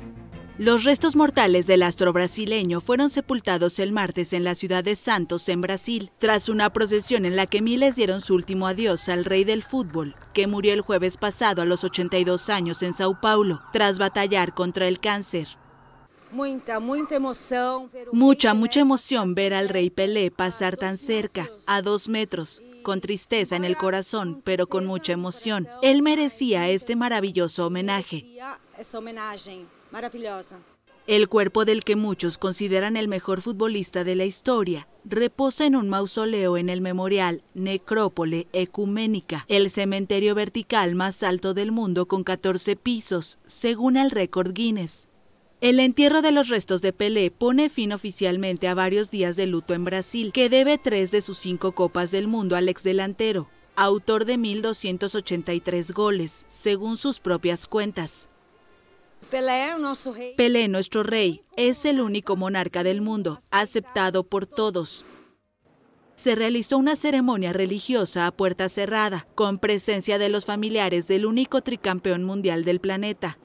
Los restos mortales del astro brasileño fueron sepultados el martes en la ciudad de Santos, en Brasil, tras una procesión en la que miles dieron su último adiós al rey del fútbol, que murió el jueves pasado a los 82 años en Sao Paulo, tras batallar contra el cáncer. Mucha, mucha emoción. Mucha, mucha emoción ver al rey Pelé pasar tan cerca, a dos metros, con tristeza en el corazón, pero con mucha emoción. Él merecía este maravilloso homenaje. Maravillosa. El cuerpo del que muchos consideran el mejor futbolista de la historia reposa en un mausoleo en el memorial Necrópole Ecuménica, el cementerio vertical más alto del mundo con 14 pisos, según el récord Guinness. El entierro de los restos de Pelé pone fin oficialmente a varios días de luto en Brasil, que debe tres de sus cinco copas del mundo al exdelantero, autor de 1.283 goles, según sus propias cuentas. Pelé, nuestro rey. Es el único monarca del mundo, aceptado por todos. Se realizó una ceremonia religiosa a puerta cerrada, con presencia de los familiares del único tricampeón mundial del planeta.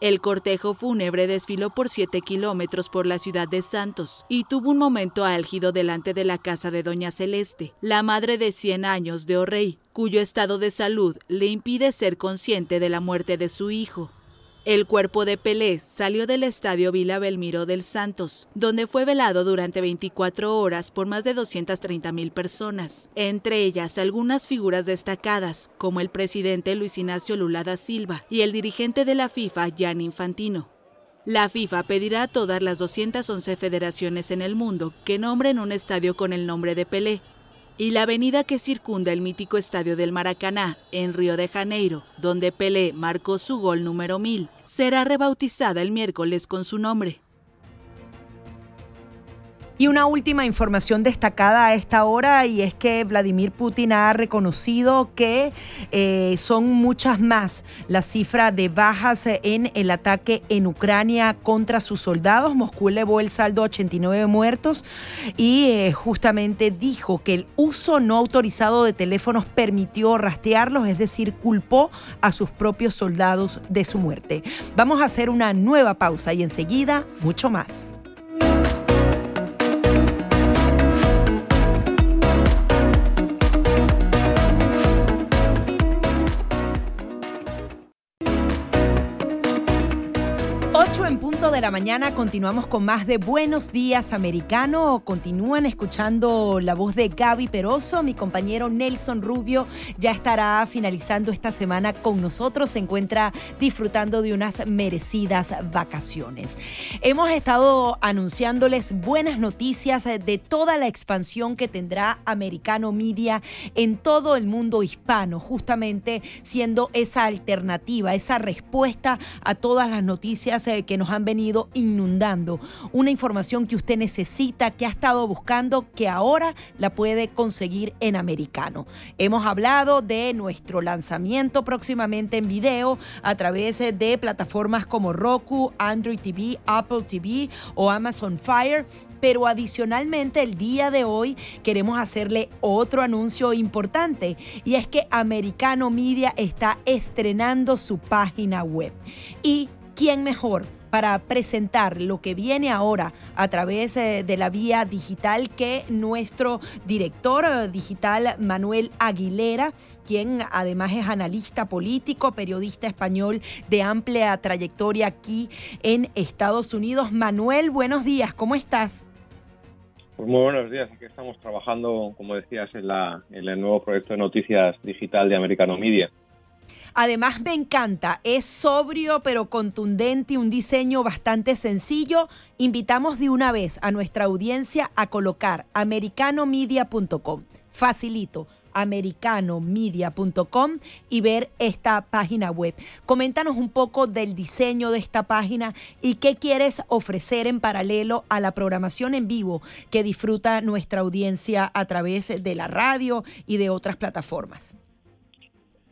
El cortejo fúnebre desfiló por 7 kilómetros por la ciudad de Santos y tuvo un momento álgido delante de la casa de Doña Celeste, la madre de 100 años de O'Rey, cuyo estado de salud le impide ser consciente de la muerte de su hijo. El cuerpo de Pelé salió del estadio Vila Belmiro del Santos, donde fue velado durante 24 horas por más de 230 mil personas, entre ellas algunas figuras destacadas, como el presidente Luis Ignacio Lula da Silva y el dirigente de la FIFA, Gianni Infantino. La FIFA pedirá a todas las 211 federaciones en el mundo que nombren un estadio con el nombre de Pelé, y la avenida que circunda el mítico estadio del Maracaná, en Río de Janeiro, donde Pelé marcó su gol número 1000, será rebautizada el miércoles con su nombre. Y una última información destacada a esta hora y es que Vladimir Putin ha reconocido que eh, son muchas más las cifras de bajas en el ataque en Ucrania contra sus soldados. Moscú elevó el saldo a 89 muertos y eh, justamente dijo que el uso no autorizado de teléfonos permitió rastrearlos, es decir, culpó a sus propios soldados de su muerte. Vamos a hacer una nueva pausa y enseguida mucho más. En punto de la mañana continuamos con más de Buenos Días Americano. Continúan escuchando la voz de Gaby Peroso. Mi compañero Nelson Rubio ya estará finalizando esta semana con nosotros. Se encuentra disfrutando de unas merecidas vacaciones. Hemos estado anunciándoles buenas noticias de toda la expansión que tendrá Americano Media en todo el mundo hispano, justamente siendo esa alternativa, esa respuesta a todas las noticias que nos han venido inundando. Una información que usted necesita, que ha estado buscando, que ahora la puede conseguir en americano. Hemos hablado de nuestro lanzamiento próximamente en video a través de plataformas como Roku, Android TV, Apple TV o Amazon Fire pero adicionalmente el día de hoy queremos hacerle otro anuncio importante y es que Americano Media está estrenando su página web. ¿Y quién mejor? Para presentar lo que viene ahora a través eh, de la vía digital que nuestro director eh, digital Manuel Aguilera, quien además es analista político, periodista español de amplia trayectoria aquí en Estados Unidos. Manuel, buenos días, ¿cómo estás? Pues muy buenos días. Aquí estamos trabajando, como decías, en, la, en el nuevo proyecto de noticias digital de Americano Media. Además me encanta, es sobrio pero contundente y un diseño bastante sencillo. Invitamos de una vez a nuestra audiencia a colocar americanomedia.com. Facilito, americanomedia.com y ver esta página web. Coméntanos un poco del diseño de esta página y qué quieres ofrecer en paralelo a la programación en vivo que disfruta nuestra audiencia a través de la radio y de otras plataformas.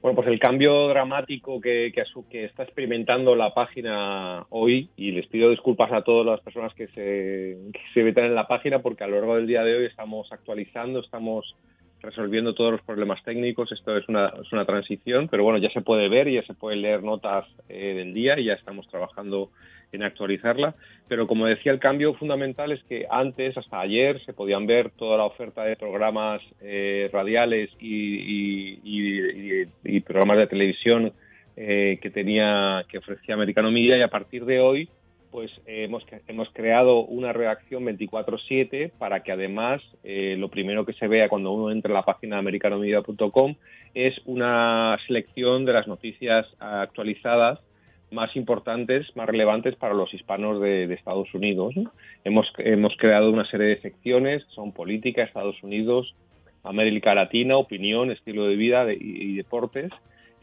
Bueno, pues el cambio dramático que, que, está experimentando la página hoy, y les pido disculpas a todas las personas que se, que metan en la página, porque a lo largo del día de hoy estamos actualizando, estamos resolviendo todos los problemas técnicos. Esto es una, es una transición, pero bueno, ya se puede ver y ya se puede leer notas eh, del día y ya estamos trabajando en actualizarla. Pero como decía, el cambio fundamental es que antes, hasta ayer, se podían ver toda la oferta de programas eh, radiales y, programas de televisión eh, que tenía, que ofrecía Americano Media y a partir de hoy pues hemos, hemos creado una redacción 24/7 para que además eh, lo primero que se vea cuando uno entra en la página americanomedia.com es una selección de las noticias actualizadas más importantes, más relevantes para los hispanos de, Estados Unidos. Hemos, hemos creado una serie de secciones, son política, Estados Unidos, América Latina, opinión, estilo de vida y deportes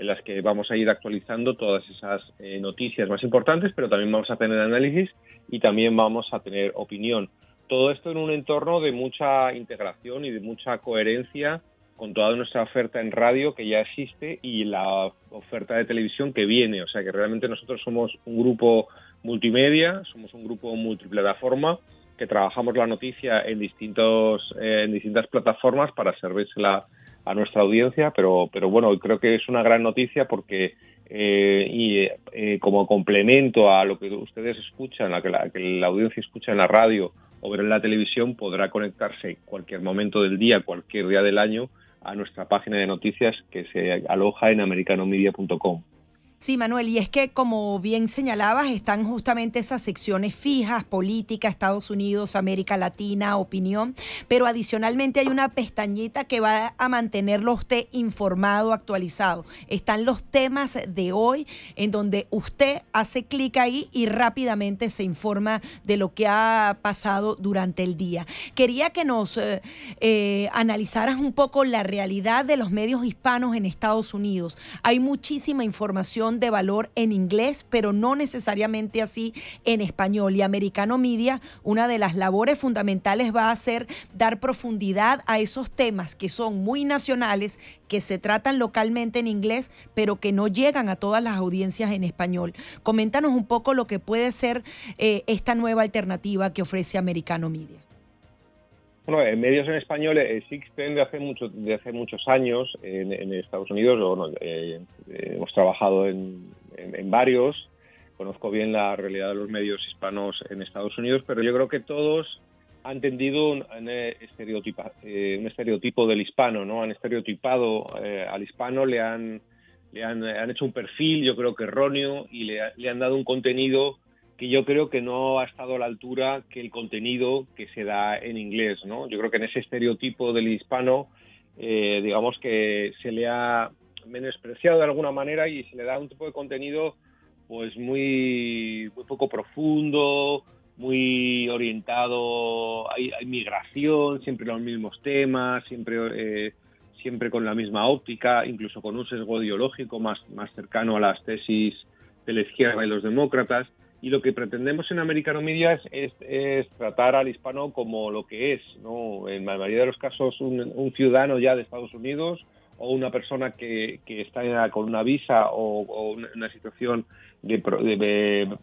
en las que vamos a ir actualizando todas esas eh, noticias más importantes, pero también vamos a tener análisis y también vamos a tener opinión. Todo esto en un entorno de mucha integración y de mucha coherencia con toda nuestra oferta en radio que ya existe y la oferta de televisión que viene. O sea que realmente nosotros somos un grupo multimedia, somos un grupo multiplataforma que trabajamos la noticia en, distintos, eh, en distintas plataformas para servírsela a nuestra audiencia, pero, pero bueno, creo que es una gran noticia porque eh, y eh, como complemento a lo que ustedes escuchan, a que la, que la audiencia escucha en la radio o ver en la televisión, podrá conectarse cualquier momento del día, cualquier día del año, a nuestra página de noticias que se aloja en americanomedia.com. Sí, Manuel, y es que como bien señalabas, están justamente esas secciones fijas, política, Estados Unidos, América Latina, opinión, pero adicionalmente hay una pestañita que va a mantenerlo usted informado, actualizado. Están los temas de hoy en donde usted hace clic ahí y rápidamente se informa de lo que ha pasado durante el día. Quería que nos eh, eh, analizaras un poco la realidad de los medios hispanos en Estados Unidos. Hay muchísima información de valor en inglés, pero no necesariamente así en español. Y Americano Media, una de las labores fundamentales va a ser dar profundidad a esos temas que son muy nacionales, que se tratan localmente en inglés, pero que no llegan a todas las audiencias en español. Coméntanos un poco lo que puede ser eh, esta nueva alternativa que ofrece Americano Media. Bueno, en medios en español existen de hace, mucho, de hace muchos años en, Estados Unidos, eh, eh, hemos trabajado en, varios, conozco bien la realidad de los medios hispanos en Estados Unidos, pero yo creo que todos han tendido un, eh, un estereotipo del hispano, ¿no? Han estereotipado al hispano, le han, le han, han, hecho un perfil, yo creo que erróneo, y le han dado un contenido que yo creo que no ha estado a la altura que el contenido que se da en inglés, ¿no? Yo creo que en ese estereotipo del hispano, eh, digamos que se le ha menospreciado de alguna manera y se le da un tipo de contenido pues muy, muy poco profundo, muy orientado, hay, migración, siempre los mismos temas, siempre, eh, siempre con la misma óptica, incluso con un sesgo ideológico más, más cercano a las tesis de la izquierda y los demócratas y lo que pretendemos en Americano Media es, tratar al hispano como lo que es, ¿no? En la mayoría de los casos un, ciudadano ya de Estados Unidos o una persona que, está con una visa o, una situación de,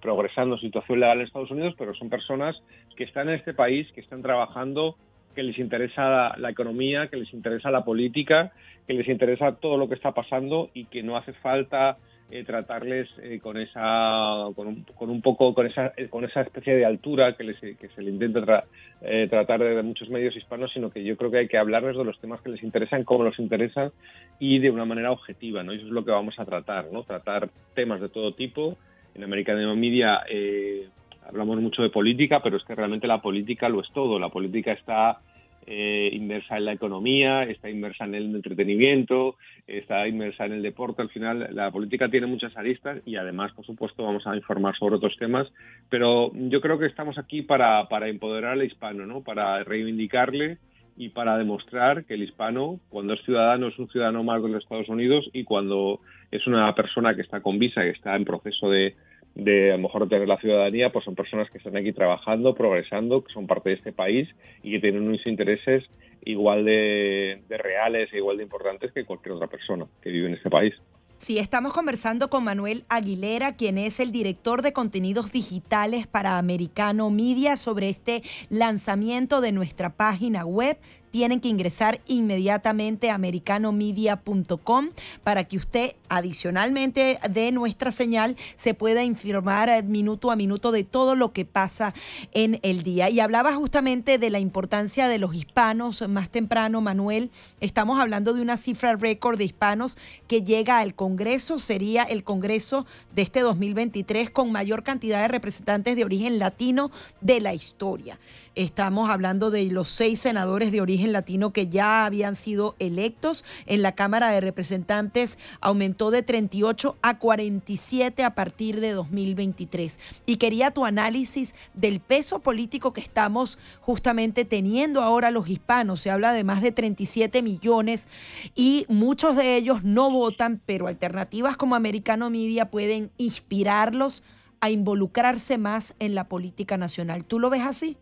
progresando situación legal en Estados Unidos, pero son personas que están en este país, que están trabajando, que les interesa la economía, que les interesa la política, que les interesa todo lo que está pasando y que no hace falta eh, tratarles eh, con esa con un, poco con esa eh, con esa especie de altura que, les, que se le intenta tratar de, muchos medios hispanos sino que yo creo que hay que hablarles de los temas que les interesan cómo los interesan y de una manera objetiva no eso es lo que vamos a tratar no tratar temas de todo tipo. En American Media hablamos mucho de política, pero es que realmente la política lo es todo. La política está eh, inmersa en la economía, está inmersa en el entretenimiento, está inmersa en el deporte. Al final, la política tiene muchas aristas y además, por supuesto, vamos a informar sobre otros temas. Pero yo creo que estamos aquí para, para empoderar al hispano, ¿no? para reivindicarle y para demostrar que el hispano, cuando es ciudadano, es un ciudadano más de los Estados Unidos y cuando es una persona que está con visa, que está en proceso de, de a lo mejor tener la ciudadanía, pues son personas que están aquí trabajando, progresando, que son parte de este país y que tienen unos intereses igual de, de reales e igual de importantes que cualquier otra persona que vive en este país. Sí, estamos conversando con Manuel Aguilera, quien es el director de contenidos digitales para Americano Media, sobre este lanzamiento de nuestra página web tienen que ingresar inmediatamente a americanomedia.com para que usted adicionalmente de nuestra señal se pueda informar minuto a minuto de todo lo que pasa en el día. Y hablaba justamente de la importancia de los hispanos más temprano, Manuel. Estamos hablando de una cifra récord de hispanos que llega al Congreso. Sería el Congreso de este 2023 con mayor cantidad de representantes de origen latino de la historia. Estamos hablando de los seis senadores de origen latino que ya habían sido electos en la Cámara de Representantes aumentó de 38 a 47 a partir de 2023. Y quería tu análisis del peso político que estamos justamente teniendo ahora los hispanos. Se habla de más de 37 millones y muchos de ellos no votan, pero alternativas como Americano Media pueden inspirarlos a involucrarse más en la política nacional. ¿Tú lo ves así?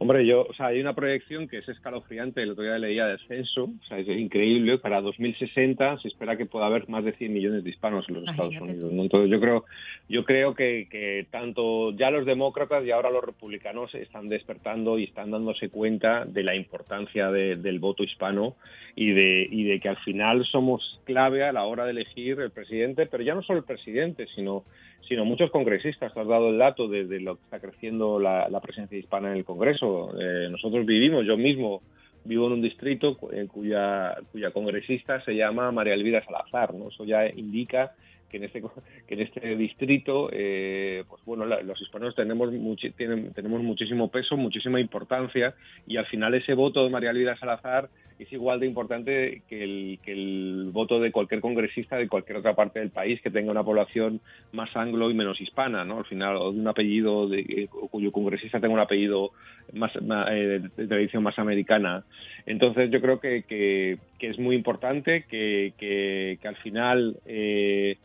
Hombre, yo, o sea, hay una proyección que es escalofriante, el otro día leía descenso, o sea, es increíble, para 2060 se espera que pueda haber más de 100 millones de hispanos en los Estados Unidos. Entonces yo creo, yo creo que, que, tanto ya los demócratas y ahora los republicanos están despertando y están dándose cuenta de la importancia del voto hispano y de, y de que al final somos clave a la hora de elegir el presidente, pero ya no solo el presidente, sino sino muchos congresistas. Has dado el dato de, lo que está creciendo la, presencia hispana en el Congreso. Eh, nosotros vivimos, yo mismo vivo en un distrito cuya, cuya congresista se llama María Elvira Salazar. ¿no? Eso ya indica que en este que en este distrito eh, pues bueno los hispanos tenemos tenemos muchísimo peso muchísima importancia y al final ese voto de María Elvira Salazar es igual de importante que el, voto de cualquier congresista de cualquier otra parte del país que tenga una población más anglo y menos hispana, ¿no? Al final, o de un apellido de, eh, cuyo congresista tenga un apellido eh, de tradición más americana. Entonces, yo creo que, es muy importante que, que, al final eh,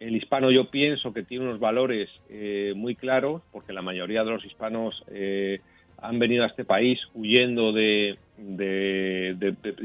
el hispano yo pienso que tiene unos valores muy claros, porque la mayoría de los hispanos han venido a este país huyendo de,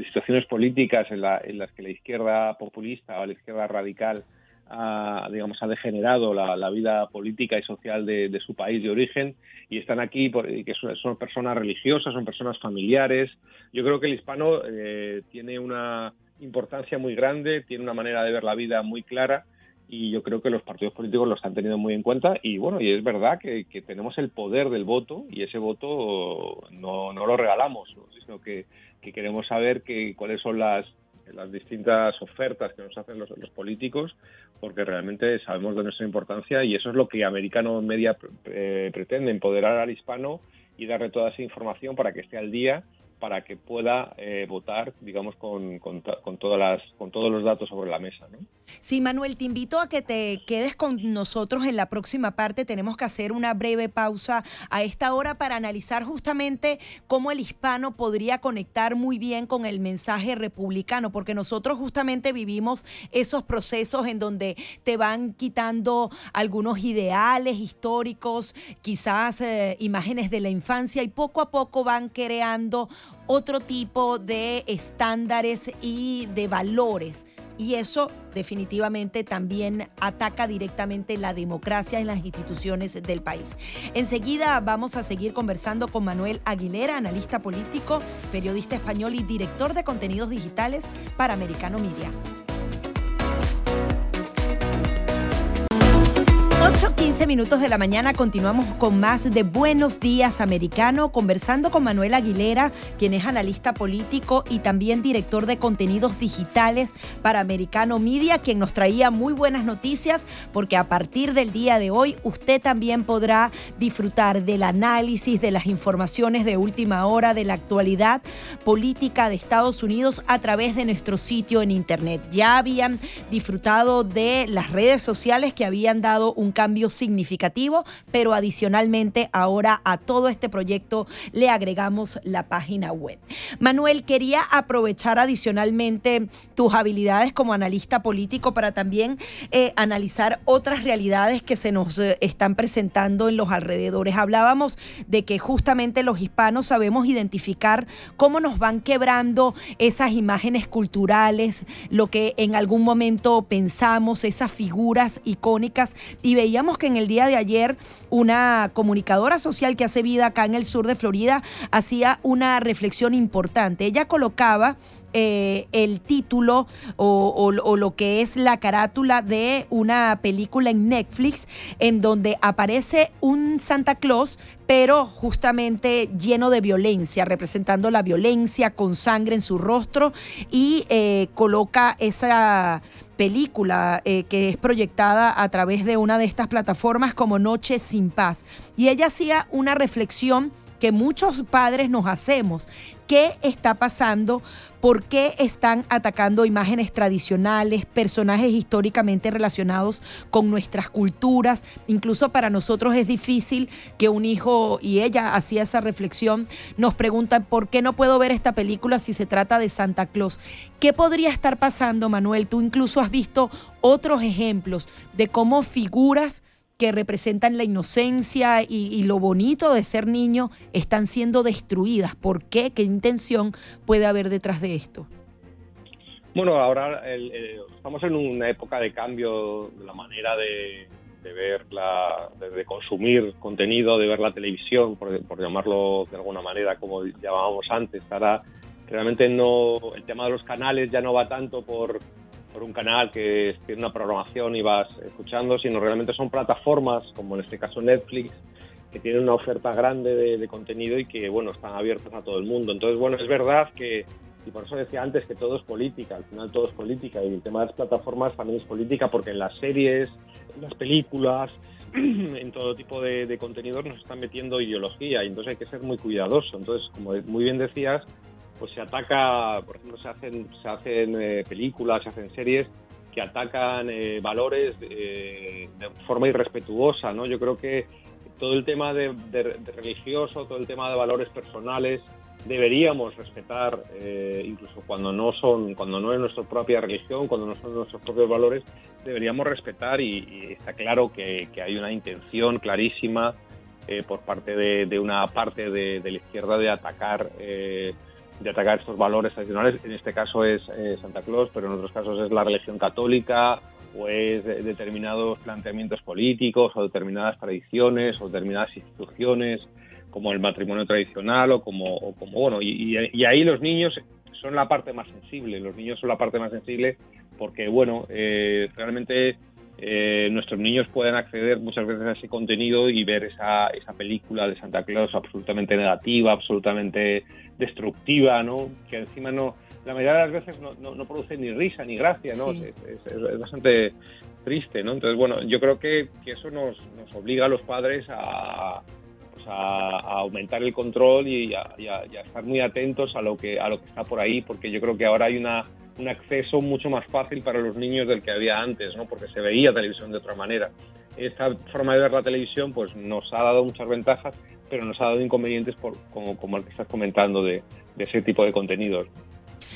situaciones políticas en, las que la izquierda populista o la izquierda radical ha, digamos, ha degenerado la, vida política y social de, su país de origen y están aquí que son, personas religiosas, son personas familiares. Yo creo que el hispano eh, tiene una importancia muy grande, tiene una manera de ver la vida muy clara y yo creo que los partidos políticos lo están teniendo muy en cuenta y bueno, y es verdad que, tenemos el poder del voto y ese voto no, no lo regalamos, sino que, queremos saber que, cuáles son las, las distintas ofertas que nos hacen los, políticos, porque realmente sabemos de nuestra importancia y eso es lo que Americano Media eh, pretende, empoderar al hispano y darle toda esa información para que esté al día para que pueda eh, votar, digamos, con, con, todas las, con todos los datos sobre la mesa. ¿no? Sí, Manuel, te invito a que te quedes con nosotros en la próxima parte. Tenemos que hacer una breve pausa a esta hora para analizar justamente cómo el hispano podría conectar muy bien con el mensaje republicano, porque nosotros justamente vivimos esos procesos en donde te van quitando algunos ideales históricos, quizás eh, imágenes de la infancia y poco a poco van creando otro tipo de estándares y de valores. Y eso definitivamente también ataca directamente la democracia en las instituciones del país. Enseguida vamos a seguir conversando con Manuel Aguilera, analista político, periodista español y director de contenidos digitales para Americano Media. 8.15 minutos de la mañana continuamos con más de Buenos Días Americano, conversando con Manuel Aguilera, quien es analista político y también director de contenidos digitales para Americano Media, quien nos traía muy buenas noticias porque a partir del día de hoy usted también podrá disfrutar del análisis, de las informaciones de última hora, de la actualidad política de Estados Unidos a través de nuestro sitio en internet. Ya habían disfrutado de las redes sociales que habían dado un cambio significativo, pero adicionalmente ahora a todo este proyecto le agregamos la página web. Manuel, quería aprovechar adicionalmente tus habilidades como analista político para también eh, analizar otras realidades que se nos eh, están presentando en los alrededores. Hablábamos de que justamente los hispanos sabemos identificar cómo nos van quebrando esas imágenes culturales, lo que en algún momento pensamos, esas figuras icónicas y veíamos que en el día de ayer una comunicadora social que hace vida acá en el sur de Florida hacía una reflexión importante. Ella colocaba eh, el título o, o, lo que es la carátula de una película en Netflix en donde aparece un Santa Claus, pero justamente lleno de violencia, representando la violencia con sangre en su rostro y eh, coloca esa película eh, que es proyectada a través de una de estas plataformas como Noche sin Paz. Y ella hacía una reflexión que muchos padres nos hacemos. ¿Qué está pasando? ¿Por qué están atacando imágenes tradicionales, personajes históricamente relacionados con nuestras culturas? Incluso para nosotros es difícil que un hijo, y ella hacía esa reflexión, nos preguntan, ¿por qué no puedo ver esta película si se trata de Santa Claus? ¿Qué podría estar pasando, Manuel? Tú incluso has visto otros ejemplos de cómo figuras que representan la inocencia y, lo bonito de ser niño están siendo destruidas. ¿Por qué? ¿Qué intención puede haber detrás de esto? Bueno, ahora estamos en una época de cambio de la manera de, ver, la, de, consumir contenido, de ver la televisión, por, por, llamarlo de alguna manera, como llamábamos antes. Ahora realmente no, el tema de los canales ya no va tanto por por un canal que tiene una programación y vas escuchando, sino realmente son plataformas, como en este caso Netflix, que tienen una oferta grande de, contenido y que, bueno, están abiertas a todo el mundo. Entonces, bueno, es verdad que, y por eso decía antes que todo es política, al final todo es política, y el tema de las plataformas también es política, porque en las series, en las películas, en todo tipo de, de contenidos nos están metiendo ideología, y entonces hay que ser muy cuidadoso. Entonces, como muy bien decías, pues se ataca, por ejemplo, se hacen, se hacen eh, películas, se hacen series que atacan eh, valores eh, de forma irrespetuosa, ¿no? Yo creo que todo el tema de, religioso, todo el tema de valores personales, deberíamos respetar, incluso cuando no son, cuando no es nuestra propia religión, cuando no son nuestros propios valores, deberíamos respetar y, está claro que, hay una intención clarísima por parte de, una parte de, la izquierda de atacar de atacar estos valores tradicionales. En este caso es eh, Santa Claus, pero en otros casos es la religión católica o es determinados planteamientos políticos o determinadas tradiciones o determinadas instituciones como el matrimonio tradicional o como, bueno, y, ahí los niños son la parte más sensible, los niños son la parte más sensible porque, bueno, eh, realmente eh, nuestros niños pueden acceder muchas veces a ese contenido y ver esa, esa película de Santa Claus absolutamente negativa, absolutamente destructiva, ¿no? Que encima no, la mayoría de las veces no, no, produce ni risa ni gracia, ¿no? Es, bastante triste, ¿no? Entonces, bueno, yo creo que, que eso nos, nos, obliga a los padres a, pues a, aumentar el control y a, y a, estar muy atentos a lo que a lo que está por ahí, porque yo creo que ahora hay una un acceso mucho más fácil para los niños del que había antes, ¿no? porque se veía televisión de otra manera. Esta forma de ver la televisión pues, nos ha dado muchas ventajas, pero nos ha dado inconvenientes por, como, como el que estás comentando de, de ese tipo de contenidos.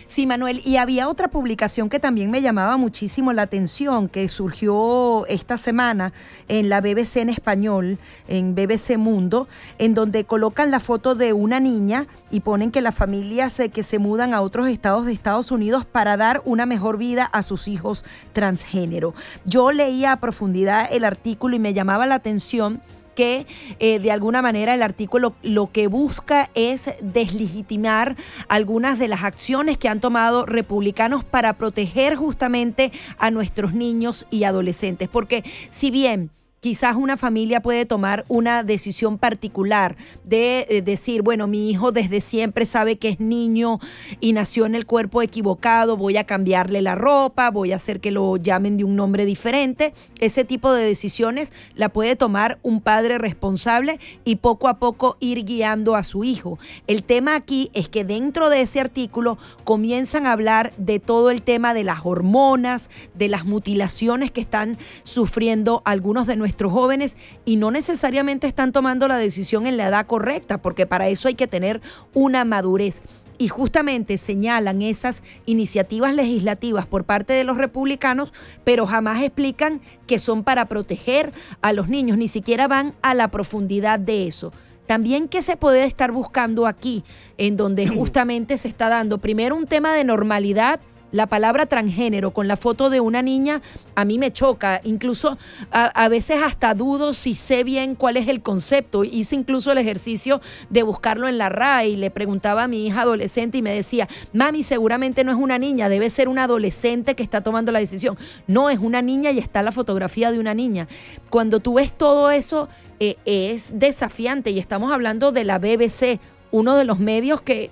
Sí, Manuel, y había otra publicación que también me llamaba muchísimo la atención, que surgió esta semana en la BBC en español, en BBC Mundo, en donde colocan la foto de una niña y ponen que las familias que se mudan a otros estados de Estados Unidos para dar una mejor vida a sus hijos transgénero. Yo leía a profundidad el artículo y me llamaba la atención que eh, de alguna manera el artículo lo que busca es deslegitimar algunas de las acciones que han tomado republicanos para proteger justamente a nuestros niños y adolescentes. Porque si bien quizás una familia puede tomar una decisión particular de eh, decir, bueno, mi hijo desde siempre sabe que es niño y nació en el cuerpo equivocado, voy a cambiarle la ropa, voy a hacer que lo llamen de un nombre diferente. Ese tipo de decisiones la puede tomar un padre responsable y poco a poco ir guiando a su hijo. El tema aquí es que dentro de ese artículo comienzan a hablar de todo el tema de las hormonas, de las mutilaciones que están sufriendo algunos de nuestros nuestros jóvenes y no necesariamente están tomando la decisión en la edad correcta, porque para eso hay que tener una madurez. Y justamente señalan esas iniciativas legislativas por parte de los republicanos, pero jamás explican que son para proteger a los niños, ni siquiera van a la profundidad de eso. También que se puede estar buscando aquí, en donde justamente se está dando primero un tema de normalidad la palabra transgénero con la foto de una niña a mí me choca. Incluso a, veces hasta dudo si sé bien cuál es el concepto. Hice incluso el ejercicio de buscarlo en la RAI y le preguntaba a mi hija adolescente y me decía, mami, seguramente no es una niña, debe ser un adolescente que está tomando la decisión. No, es una niña y está la fotografía de una niña. Cuando tú ves todo eso, eh, es desafiante y estamos hablando de la BBC, uno de los medios que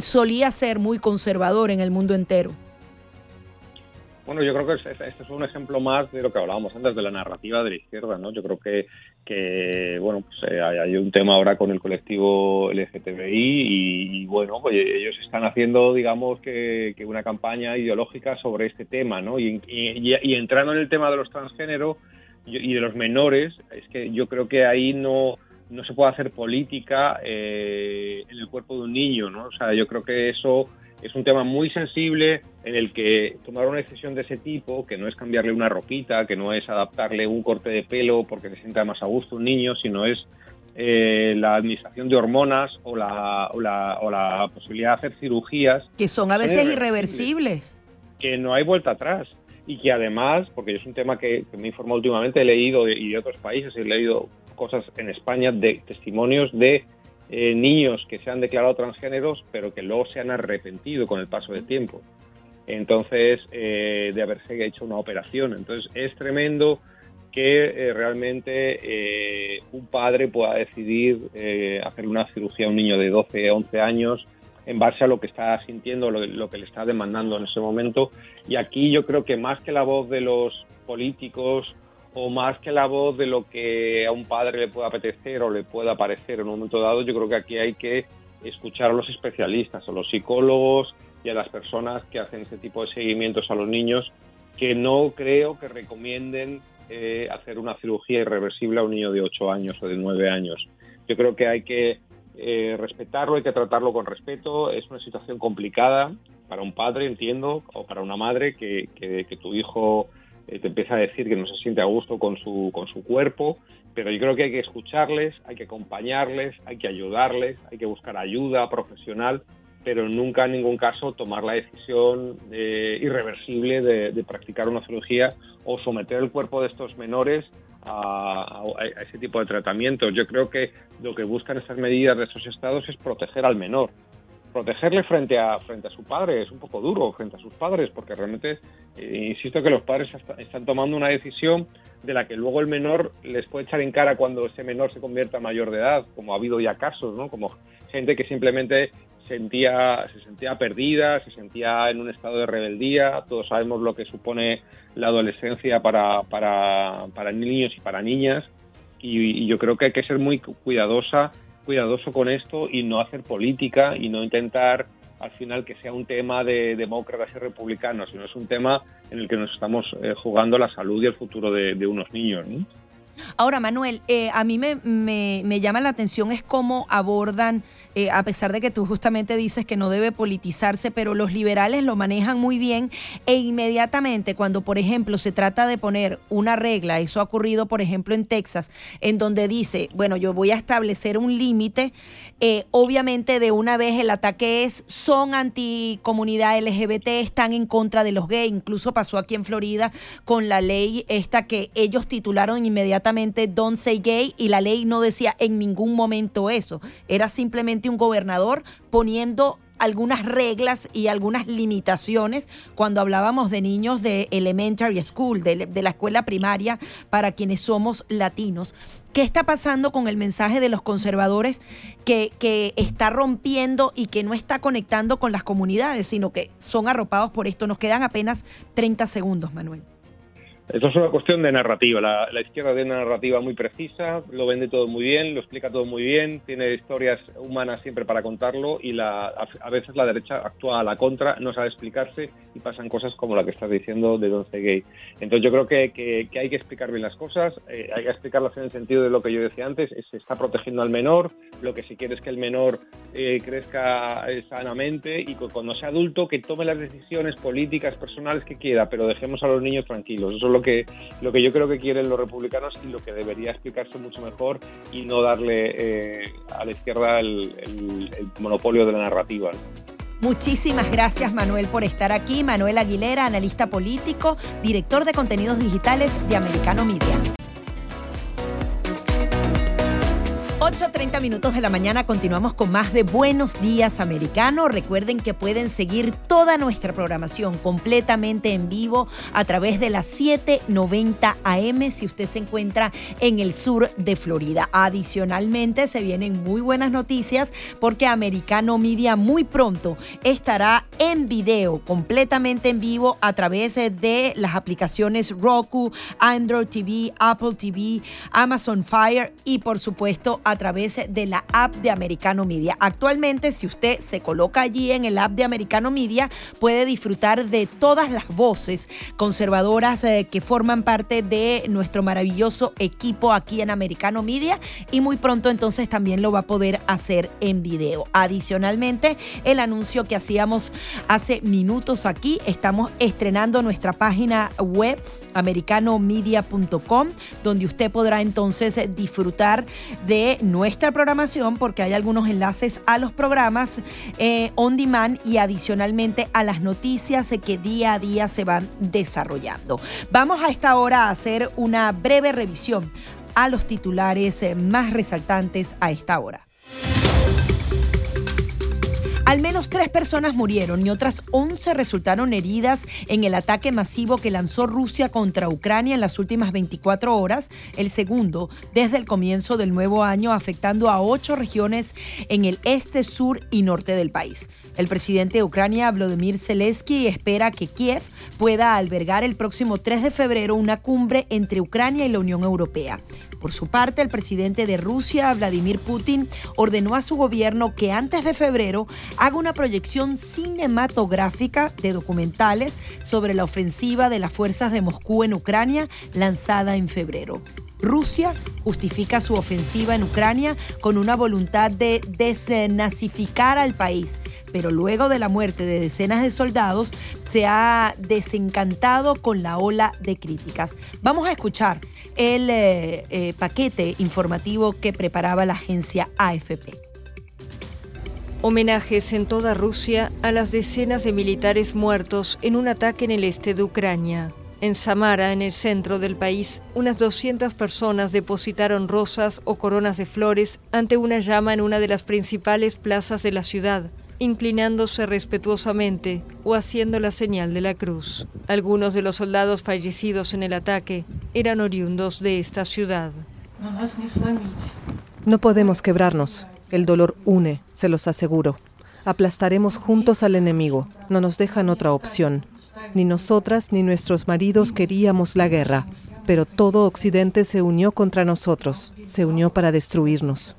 solía ser muy conservador en el mundo entero. Bueno, yo creo que este es un ejemplo más de lo que hablábamos antes de la narrativa de la izquierda, ¿no? Yo creo que, que bueno, pues eh, hay, un tema ahora con el colectivo LGTBI y, bueno, pues ellos están haciendo, digamos, que, una campaña ideológica sobre este tema, ¿no? Y, y, entrando en el tema de los transgéneros y de los menores, es que yo creo que ahí no no se puede hacer política eh, en el cuerpo de un niño, ¿no? O sea, yo creo que eso es un tema muy sensible en el que tomar una decisión de ese tipo, que no es cambiarle una ropita, que no es adaptarle un corte de pelo porque se sienta más a gusto un niño, sino es eh, la administración de hormonas o la, o, la, o la, posibilidad de hacer cirugías. Que son a veces irreversibles. Que no hay vuelta atrás. Y que además, porque es un tema que, me informó últimamente, he leído y de otros países, he leído cosas en España de testimonios de eh, niños que se han declarado transgéneros, pero que luego se han arrepentido con el paso del tiempo. Entonces, eh, de haberse hecho una operación. Entonces, es tremendo que eh, realmente un padre pueda decidir hacer una cirugía a un niño de 12, 11 años en base a lo que está sintiendo, lo, lo, que le está demandando en ese momento. Y aquí yo creo que más que la voz de los políticos o más que la voz de lo que a un padre le pueda apetecer o le pueda parecer en un momento dado, yo creo que aquí hay que escuchar a los especialistas, a los psicólogos y a las personas que hacen ese tipo de seguimientos a los niños, que no creo que recomienden eh, hacer una cirugía irreversible a un niño de 8 años o de 9 años. Yo creo que hay que eh, respetarlo, hay que tratarlo con respeto. Es una situación complicada para un padre, entiendo, o para una madre que, que, que tu hijo eh, te empieza a decir que no se siente a gusto con su, con su cuerpo, pero yo creo que hay que escucharles, hay que acompañarles, hay que ayudarles, hay que buscar ayuda profesional, pero nunca en ningún caso tomar la decisión eh, irreversible de, practicar una cirugía o someter el cuerpo de estos menores a, a, ese tipo de tratamientos. Yo creo que lo que buscan estas medidas de estos estados es proteger al menor, protegerle frente a, frente a su padre es un poco duro, frente a sus padres, porque realmente, eh, insisto que los padres están tomando una decisión de la que luego el menor les puede echar en cara cuando ese menor se convierta mayor de edad, como ha habido ya casos, ¿no? Como gente que simplemente sentía, se sentía perdida, se sentía en un estado de rebeldía. Todos sabemos lo que supone la adolescencia para, para, para niños y para niñas. y yo creo que hay que ser muy cuidadosa cuidadoso con esto y no hacer política y no intentar al final que sea un tema de demócratas y republicanos, sino es un tema en el que nos estamos eh, jugando la salud y el futuro de, unos niños. ¿no? Ahora, Manuel, eh, a mí me, me, llama la atención es cómo abordan, eh, a pesar de que tú justamente dices que no debe politizarse, pero los liberales lo manejan muy bien e inmediatamente cuando, por ejemplo, se trata de poner una regla, eso ha ocurrido, por ejemplo, en Texas, en donde dice, bueno, yo voy a establecer un límite, eh, obviamente de una vez el ataque es, son anticomunidad LGBT, están en contra de los gays, incluso pasó aquí en Florida con la ley esta que ellos titularon inmediatamente Don't Say Gay y la ley no decía en ningún momento eso. Era simplemente un gobernador poniendo algunas reglas y algunas limitaciones cuando hablábamos de niños de elementary school, de, la escuela primaria, para quienes somos latinos. ¿Qué está pasando con el mensaje de los conservadores que, que está rompiendo y que no está conectando con las comunidades, sino que son arropados por esto? Nos quedan apenas 30 segundos, Manuel. Esto es una cuestión de narrativa. La, izquierda tiene una narrativa muy precisa, lo vende todo muy bien, lo explica todo muy bien, tiene historias humanas siempre para contarlo y la, a, veces la derecha actúa a la contra, no sabe explicarse y pasan cosas como la que estás diciendo de Don Gay. Entonces yo creo que, hay que explicar bien las cosas, eh, hay que explicarlas en el sentido de lo que yo decía antes, se está protegiendo al menor, lo que se quiere es que el menor eh, crezca eh, sanamente y cuando sea adulto que tome las decisiones políticas, personales que quiera, pero dejemos a los niños tranquilos. Eso lo que, lo que yo creo que quieren los republicanos y lo que debería explicarse mucho mejor y no darle eh, a la izquierda el, monopolio de la narrativa. Muchísimas gracias Manuel por estar aquí. Manuel Aguilera, analista político, director de contenidos digitales de Americano Media. 8.30 minutos de la mañana continuamos con más de Buenos Días Americano. Recuerden que pueden seguir toda nuestra programación completamente en vivo a través de las 7.90 AM si usted se encuentra en el sur de Florida. Adicionalmente se vienen muy buenas noticias porque Americano Media muy pronto estará en video, completamente en vivo a través de las aplicaciones Roku, Android TV, Apple TV, Amazon Fire y por supuesto través de la app de Americano Media. Actualmente, si usted se coloca allí en el app de Americano Media, puede disfrutar de todas las voces conservadoras eh, que forman parte de nuestro maravilloso equipo aquí en Americano Media y muy pronto entonces también lo va a poder hacer en video. Adicionalmente, el anuncio que hacíamos hace minutos aquí, estamos estrenando nuestra página web americanomedia.com, donde usted podrá entonces disfrutar de nuestra programación porque hay algunos enlaces a los programas eh, on demand y adicionalmente a las noticias que día a día se van desarrollando. Vamos a esta hora a hacer una breve revisión a los titulares eh, más resaltantes a esta hora. Al menos tres personas murieron y otras 11 resultaron heridas en el ataque masivo que lanzó Rusia contra Ucrania en las últimas 24 horas, el segundo desde el comienzo del nuevo año, afectando a ocho regiones en el este, sur y norte del país. El presidente de Ucrania, Vladimir Zelensky, espera que Kiev pueda albergar el próximo 3 de febrero una cumbre entre Ucrania y la Unión Europea. Por su parte, el presidente de Rusia, Vladimir Putin, ordenó a su gobierno que antes de febrero haga una proyección cinematográfica de documentales sobre la ofensiva de las fuerzas de Moscú en Ucrania lanzada en febrero. Rusia justifica su ofensiva en Ucrania con una voluntad de desnazificar al país, pero luego de la muerte de decenas de soldados se ha desencantado con la ola de críticas. Vamos a escuchar el eh, eh, paquete informativo que preparaba la agencia AFP. Homenajes en toda Rusia a las decenas de militares muertos en un ataque en el este de Ucrania. En Samara, en el centro del país, unas 200 personas depositaron rosas o coronas de flores ante una llama en una de las principales plazas de la ciudad, inclinándose respetuosamente o haciendo la señal de la cruz. Algunos de los soldados fallecidos en el ataque eran oriundos de esta ciudad. No podemos quebrarnos. El dolor une, se los aseguro. Aplastaremos juntos al enemigo. No nos dejan otra opción. Ni nosotras ni nuestros maridos queríamos la guerra, pero todo Occidente se unió contra nosotros, se unió para destruirnos.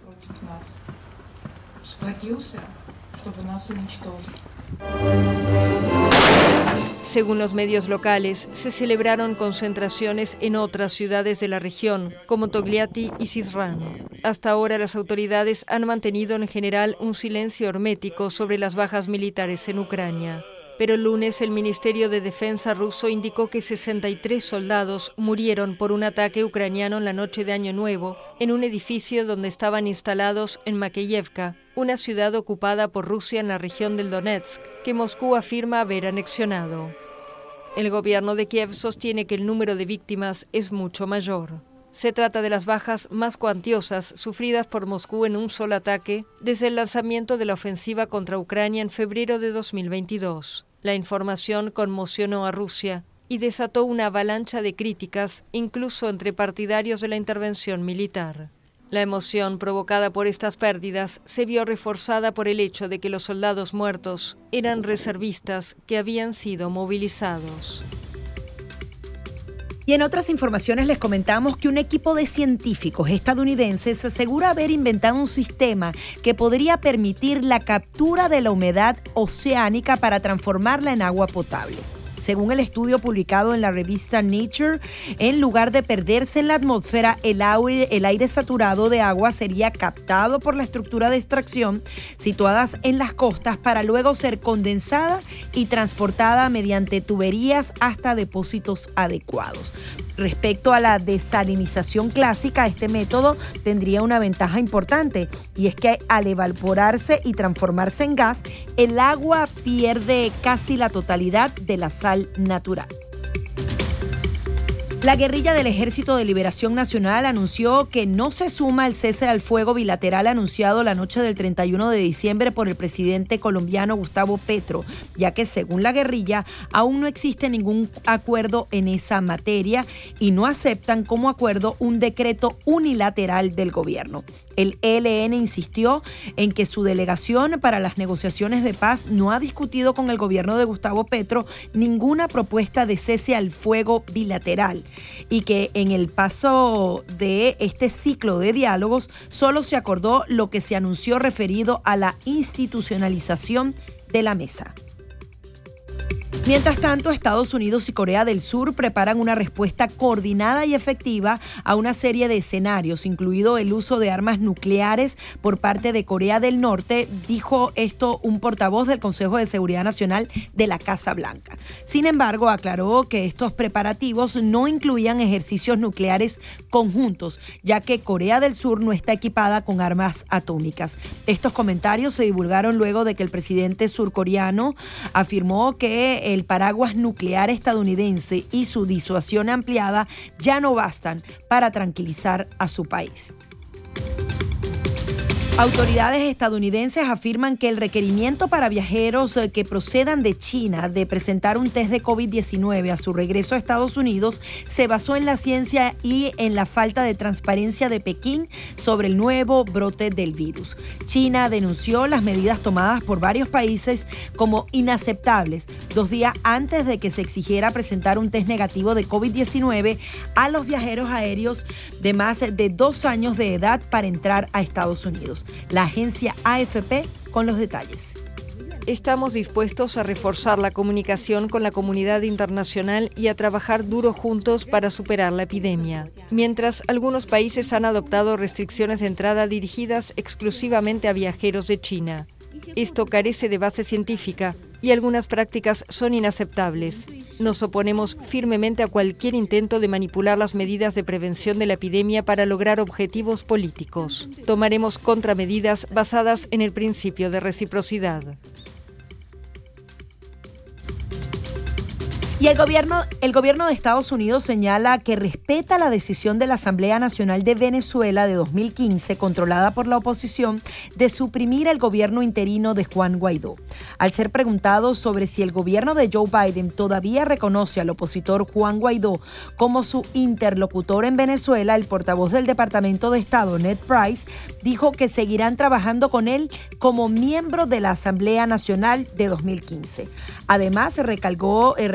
Según los medios locales, se celebraron concentraciones en otras ciudades de la región, como Togliatti y Cisran. Hasta ahora las autoridades han mantenido en general un silencio hermético sobre las bajas militares en Ucrania. Pero el lunes el Ministerio de Defensa ruso indicó que 63 soldados murieron por un ataque ucraniano en la noche de Año Nuevo en un edificio donde estaban instalados en Makeyevka, una ciudad ocupada por Rusia en la región del Donetsk, que Moscú afirma haber anexionado. El gobierno de Kiev sostiene que el número de víctimas es mucho mayor. Se trata de las bajas más cuantiosas sufridas por Moscú en un solo ataque desde el lanzamiento de la ofensiva contra Ucrania en febrero de 2022. La información conmocionó a Rusia y desató una avalancha de críticas, incluso entre partidarios de la intervención militar. La emoción provocada por estas pérdidas se vio reforzada por el hecho de que los soldados muertos eran reservistas que habían sido movilizados. Y en otras informaciones les comentamos que un equipo de científicos estadounidenses asegura haber inventado un sistema que podría permitir la captura de la humedad oceánica para transformarla en agua potable. Según el estudio publicado en la revista Nature, en lugar de perderse en la atmósfera, el aire, el aire saturado de agua sería captado por la estructura de extracción situadas en las costas para luego ser condensada y transportada mediante tuberías hasta depósitos adecuados. Respecto a la desalinización clásica, este método tendría una ventaja importante y es que al evaporarse y transformarse en gas, el agua pierde casi la totalidad de la sal natural. La guerrilla del Ejército de Liberación Nacional anunció que no se suma al cese al fuego bilateral anunciado la noche del 31 de diciembre por el presidente colombiano Gustavo Petro, ya que según la guerrilla aún no existe ningún acuerdo en esa materia y no aceptan como acuerdo un decreto unilateral del gobierno. El ELN insistió en que su delegación para las negociaciones de paz no ha discutido con el gobierno de Gustavo Petro ninguna propuesta de cese al fuego bilateral y que en el paso de este ciclo de diálogos solo se acordó lo que se anunció referido a la institucionalización de la mesa. Mientras tanto, Estados Unidos y Corea del Sur preparan una respuesta coordinada y efectiva a una serie de escenarios, incluido el uso de armas nucleares por parte de Corea del Norte, dijo esto un portavoz del Consejo de Seguridad Nacional de la Casa Blanca. Sin embargo, aclaró que estos preparativos no incluían ejercicios nucleares conjuntos, ya que Corea del Sur no está equipada con armas atómicas. Estos comentarios se divulgaron luego de que el presidente surcoreano afirmó que el paraguas nuclear estadounidense y su disuasión ampliada ya no bastan para tranquilizar a su país. Autoridades estadounidenses afirman que el requerimiento para viajeros eh, que procedan de China de presentar un test de COVID-19 a su regreso a Estados Unidos se basó en la ciencia y en la falta de transparencia de Pekín sobre el nuevo brote del virus. China denunció las medidas tomadas por varios países como inaceptables dos días antes de que se exigiera presentar un test negativo de COVID-19 a los viajeros aéreos de más de dos años de edad para entrar a Estados Unidos la agencia AFP con los detalles. Estamos dispuestos a reforzar la comunicación con la comunidad internacional y a trabajar duro juntos para superar la epidemia. Mientras algunos países han adoptado restricciones de entrada dirigidas exclusivamente a viajeros de China. Esto carece de base científica y algunas prácticas son inaceptables. Nos oponemos firmemente a cualquier intento de manipular las medidas de prevención de la epidemia para lograr objetivos políticos. Tomaremos contramedidas basadas en el principio de reciprocidad. Y el gobierno, el gobierno de Estados Unidos señala que respeta la decisión de la Asamblea Nacional de Venezuela de 2015, controlada por la oposición, de suprimir el gobierno interino de Juan Guaidó. Al ser preguntado sobre si el gobierno de Joe Biden todavía reconoce al opositor Juan Guaidó como su interlocutor en Venezuela, el portavoz del Departamento de Estado, Ned Price, dijo que seguirán trabajando con él como miembro de la Asamblea Nacional de 2015. Además, recalcó, eh,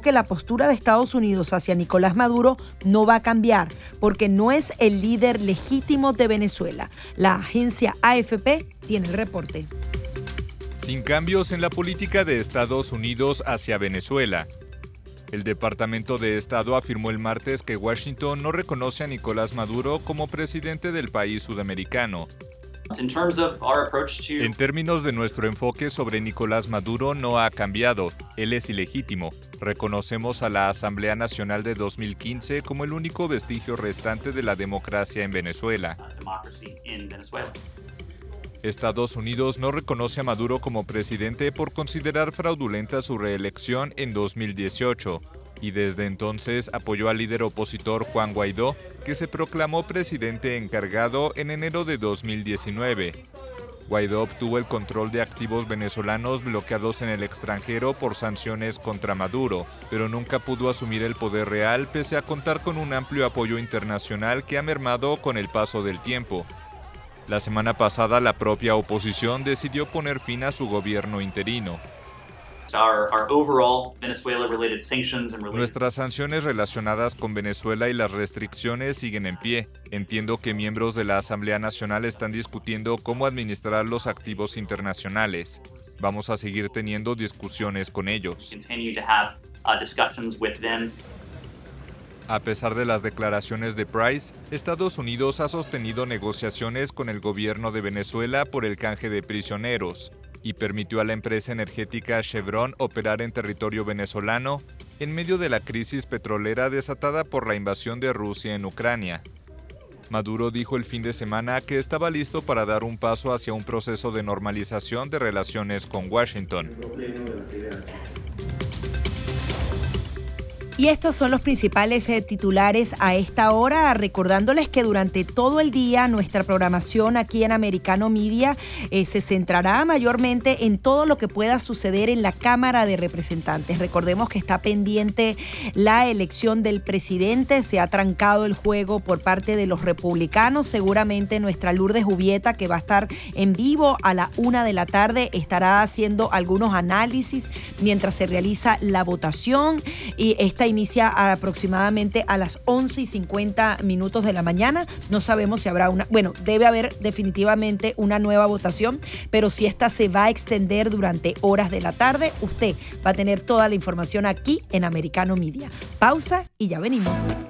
que la postura de Estados Unidos hacia Nicolás Maduro no va a cambiar porque no es el líder legítimo de Venezuela. La agencia AFP tiene el reporte. Sin cambios en la política de Estados Unidos hacia Venezuela. El Departamento de Estado afirmó el martes que Washington no reconoce a Nicolás Maduro como presidente del país sudamericano en términos de nuestro enfoque sobre Nicolás Maduro no ha cambiado. Él es ilegítimo. Reconocemos a la Asamblea Nacional de 2015 como el único vestigio restante de la democracia en Venezuela. Estados Unidos no reconoce a Maduro como presidente por considerar fraudulenta su reelección en 2018. Y desde entonces apoyó al líder opositor Juan Guaidó, que se proclamó presidente encargado en enero de 2019. Guaidó obtuvo el control de activos venezolanos bloqueados en el extranjero por sanciones contra Maduro, pero nunca pudo asumir el poder real pese a contar con un amplio apoyo internacional que ha mermado con el paso del tiempo. La semana pasada la propia oposición decidió poner fin a su gobierno interino. Nuestras sanciones relacionadas con Venezuela y las restricciones siguen en pie. Entiendo que miembros de la Asamblea Nacional están discutiendo cómo administrar los activos internacionales. Vamos a seguir teniendo discusiones con ellos. A pesar de las declaraciones de Price, Estados Unidos ha sostenido negociaciones con el gobierno de Venezuela por el canje de prisioneros y permitió a la empresa energética Chevron operar en territorio venezolano en medio de la crisis petrolera desatada por la invasión de Rusia en Ucrania. Maduro dijo el fin de semana que estaba listo para dar un paso hacia un proceso de normalización de relaciones con Washington. Y estos son los principales eh, titulares a esta hora, recordándoles que durante todo el día nuestra programación aquí en Americano Media eh, se centrará mayormente en todo lo que pueda suceder en la Cámara de Representantes. Recordemos que está pendiente la elección del presidente, se ha trancado el juego por parte de los republicanos, seguramente nuestra Lourdes Jubieta, que va a estar en vivo a la una de la tarde, estará haciendo algunos análisis mientras se realiza la votación y esta inicia aproximadamente a las 11 y 50 minutos de la mañana. No sabemos si habrá una, bueno, debe haber definitivamente una nueva votación, pero si esta se va a extender durante horas de la tarde, usted va a tener toda la información aquí en Americano Media. Pausa y ya venimos.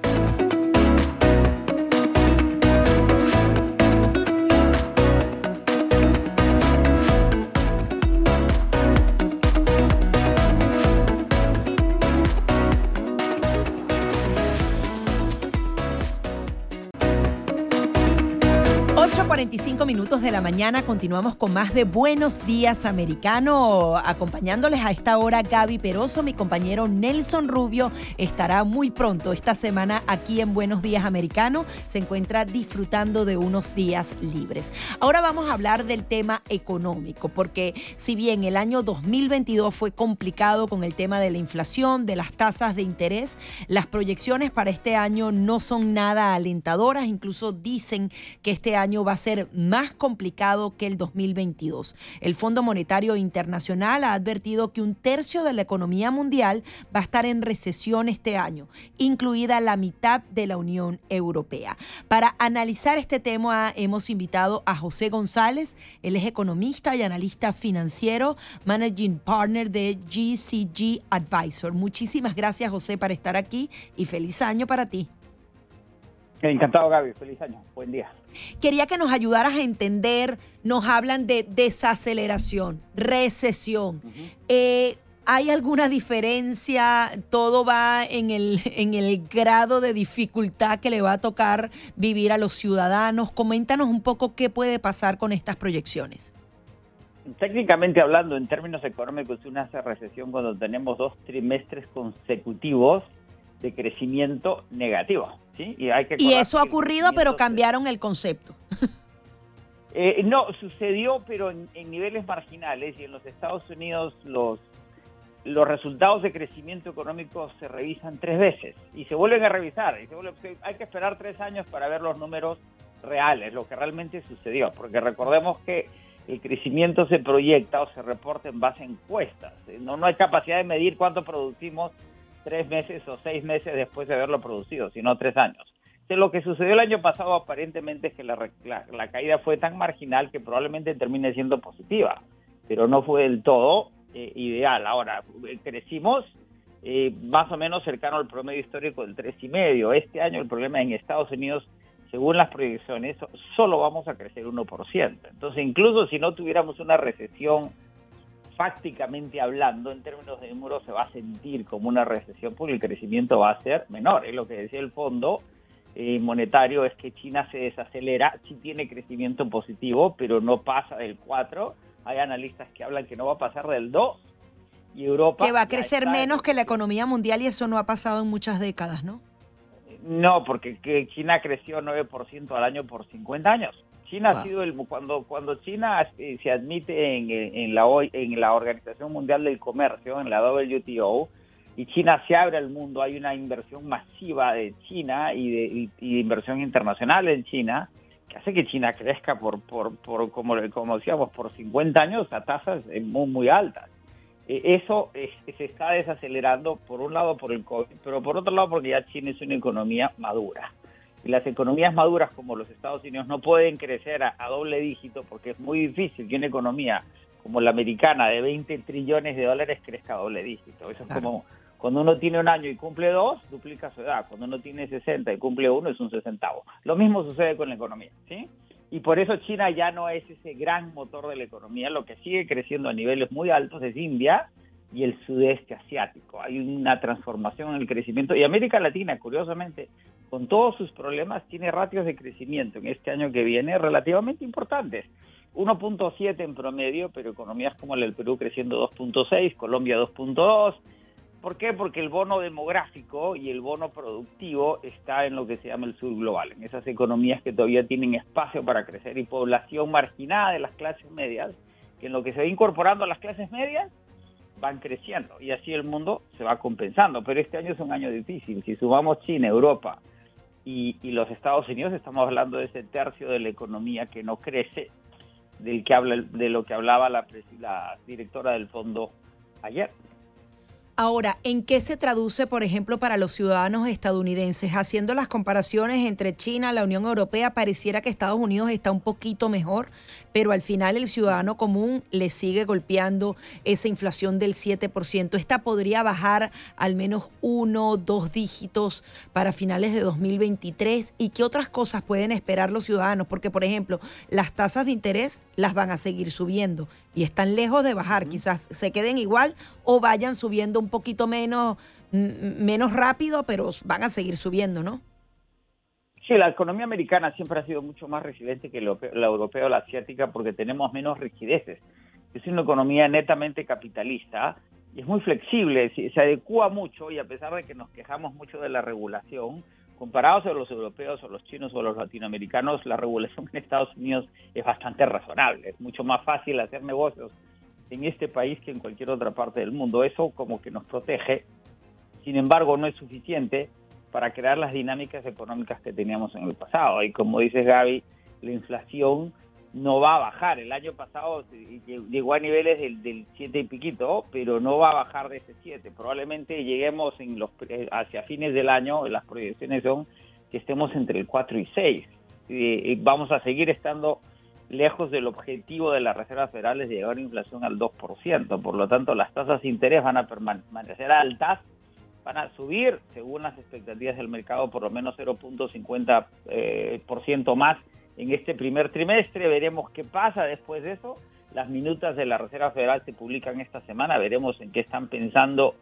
45 minutos de la mañana continuamos con más de Buenos Días Americano. Acompañándoles a esta hora Gaby Peroso, mi compañero Nelson Rubio estará muy pronto esta semana aquí en Buenos Días Americano. Se encuentra disfrutando de unos días libres. Ahora vamos a hablar del tema económico, porque si bien el año 2022 fue complicado con el tema de la inflación, de las tasas de interés, las proyecciones para este año no son nada alentadoras. Incluso dicen que este año va a ser más complicado que el 2022. El Fondo Monetario Internacional ha advertido que un tercio de la economía mundial va a estar en recesión este año, incluida la mitad de la Unión Europea. Para analizar este tema hemos invitado a José González, él es economista y analista financiero, managing partner de GCG Advisor. Muchísimas gracias José por estar aquí y feliz año para ti. Encantado, Gaby. Feliz año. Buen día. Quería que nos ayudaras a entender, nos hablan de desaceleración, recesión. Eh, ¿Hay alguna diferencia? ¿Todo va en el, en el grado de dificultad que le va a tocar vivir a los ciudadanos? Coméntanos un poco qué puede pasar con estas proyecciones. Técnicamente hablando, en términos económicos, una recesión cuando tenemos dos trimestres consecutivos de crecimiento negativo. ¿Sí? Y, hay que y eso ha ocurrido, pero cambiaron el concepto. Eh, no, sucedió, pero en, niveles marginales y en los Estados Unidos los, los resultados de crecimiento económico se revisan tres veces y se vuelven a revisar. Y hay que esperar tres años para ver los números reales, lo que realmente sucedió, porque recordemos que el crecimiento se proyecta o se reporta en base a encuestas. No, no hay capacidad de medir cuánto producimos tres meses o seis meses después de haberlo producido, sino tres años. lo que sucedió el año pasado aparentemente es que la, caída fue tan marginal que probablemente termine siendo positiva, pero no fue del todo eh, ideal. Ahora, eh, crecimos eh, más o menos cercano al promedio histórico del tres y medio. Este año el problema en Estados Unidos, según las proyecciones, solo vamos a crecer 1%. Entonces, incluso si no tuviéramos una recesión fácticamente hablando, en términos de números, se va a sentir como una recesión porque el crecimiento va a ser menor. Es lo que decía el fondo eh, monetario, es que China se desacelera, sí tiene crecimiento positivo, pero no pasa del 4. Hay analistas que hablan que no va a pasar del 2. y Europa... Que va a crecer menos que la economía mundial y eso no ha pasado en muchas décadas, ¿no? No, porque que China creció 9% al año por 50 años. China ha sido el cuando cuando China eh, se admite en, en la en la Organización Mundial del Comercio, en la WTO, y China se abre al mundo, hay una inversión masiva de China y de, inversión internacional en China que hace que China crezca por, por, por como, como decíamos, por 50 años a tasas muy, muy altas. E, eso se está desacelerando, por un lado por el COVID, pero por otro lado porque ya China es una economía madura. Y las economías maduras como los Estados Unidos no pueden crecer a, doble dígito porque es muy difícil que una economía como la americana de 20 trillones de dólares crezca a doble dígito. Eso es como cuando uno tiene un año y cumple dos, duplica su edad. Cuando uno tiene 60 y cumple uno, es un sesentavo. Lo mismo sucede con la economía, ¿sí? Y por eso China ya no es ese gran motor de la economía. Lo que sigue creciendo a niveles muy altos es India y el sudeste asiático. Hay una transformación en el crecimiento. Y América Latina, curiosamente, con todos sus problemas, tiene ratios de crecimiento en este año que viene relativamente importantes. 1.7 en promedio, pero economías como la del Perú creciendo 2.6, Colombia 2.2. ¿Por qué? Porque el bono demográfico y el bono productivo está en lo que se llama el sur global, en esas economías que todavía tienen espacio para crecer y población marginada de las clases medias, que en lo que se va incorporando a las clases medias van creciendo y así el mundo se va compensando. Pero este año es un año difícil. Si sumamos China, Europa, y, los Estados Unidos estamos hablando de ese tercio de la economía que no crece, del que habla de lo que hablaba la, la directora del fondo ayer. Ahora, ¿en qué se traduce, por ejemplo, para los ciudadanos estadounidenses? Haciendo las comparaciones entre China y la Unión Europea, pareciera que Estados Unidos está un poquito mejor, pero al final el ciudadano común le sigue golpeando esa inflación del 7%. Esta podría bajar al menos uno, dos dígitos para finales de 2023. ¿Y qué otras cosas pueden esperar los ciudadanos? Porque, por ejemplo, las tasas de interés las van a seguir subiendo y están lejos de bajar. Quizás se queden igual o vayan subiendo un poquito menos, menos rápido, pero van a seguir subiendo, ¿no? Sí, la economía americana siempre ha sido mucho más resiliente que la europea o la asiática porque tenemos menos rigideces. Es una economía netamente capitalista y es muy flexible, se adecua mucho y a pesar de que nos quejamos mucho de la regulación, comparados a los europeos o los chinos o los latinoamericanos, la regulación en Estados Unidos es bastante razonable. Es mucho más fácil hacer negocios en este país que en cualquier otra parte del mundo. Eso como que nos protege. Sin embargo, no es suficiente para crear las dinámicas económicas que teníamos en el pasado. Y como dices Gaby, la inflación no va a bajar. El año pasado llegó a niveles del, 7 y piquito, pero no va a bajar de ese 7. Probablemente lleguemos en los, eh, hacia fines del año, las proyecciones son que estemos entre el 4 y 6. Y vamos a seguir estando lejos del objetivo de la Reserva Federal de llegar a inflación al 2%. Por lo tanto, las tasas de interés van a permanecer altas, van a subir, según las expectativas del mercado, por lo menos 0.50% eh, por ciento más en este primer trimestre. Veremos qué pasa después de eso. Las minutas de la Reserva Federal se publican esta semana. Veremos en qué están pensando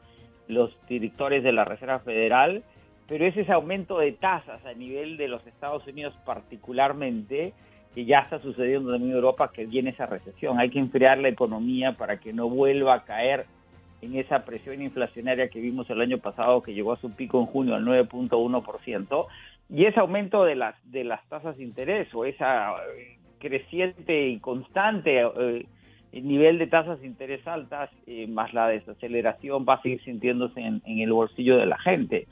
los directores de la Reserva Federal. Pero es ese aumento de tasas a nivel de los Estados Unidos particularmente que ya está sucediendo en Europa, que viene esa recesión. Hay que enfriar la economía para que no vuelva a caer en esa presión inflacionaria que vimos el año pasado, que llegó a su pico en junio al 9.1%, y ese aumento de las, de las tasas de interés o esa eh, creciente y constante eh, nivel de tasas de interés altas, eh, más la desaceleración, va a seguir sintiéndose en el bolsillo de la gente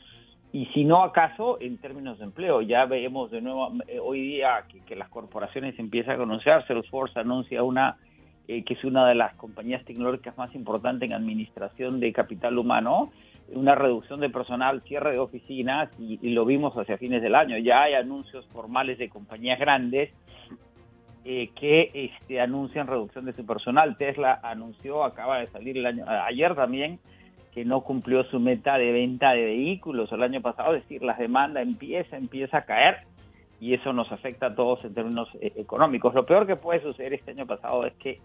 y si no acaso en términos de empleo. Ya vemos de nuevo eh, hoy día que, las corporaciones empiezan a conocer, Salesforce anuncia una eh, que es una de las compañías tecnológicas más importantes en administración de capital humano, una reducción de personal, cierre de oficinas y, lo vimos hacia fines del año. Ya hay anuncios formales de compañías grandes eh, que este, anuncian reducción de su personal. Tesla anunció, acaba de salir el año, ayer también, que no cumplió su meta de venta de vehículos el año pasado, es decir, la demanda empieza, empieza a caer y eso nos afecta a todos en términos eh, económicos. Lo peor que puede suceder este año pasado es que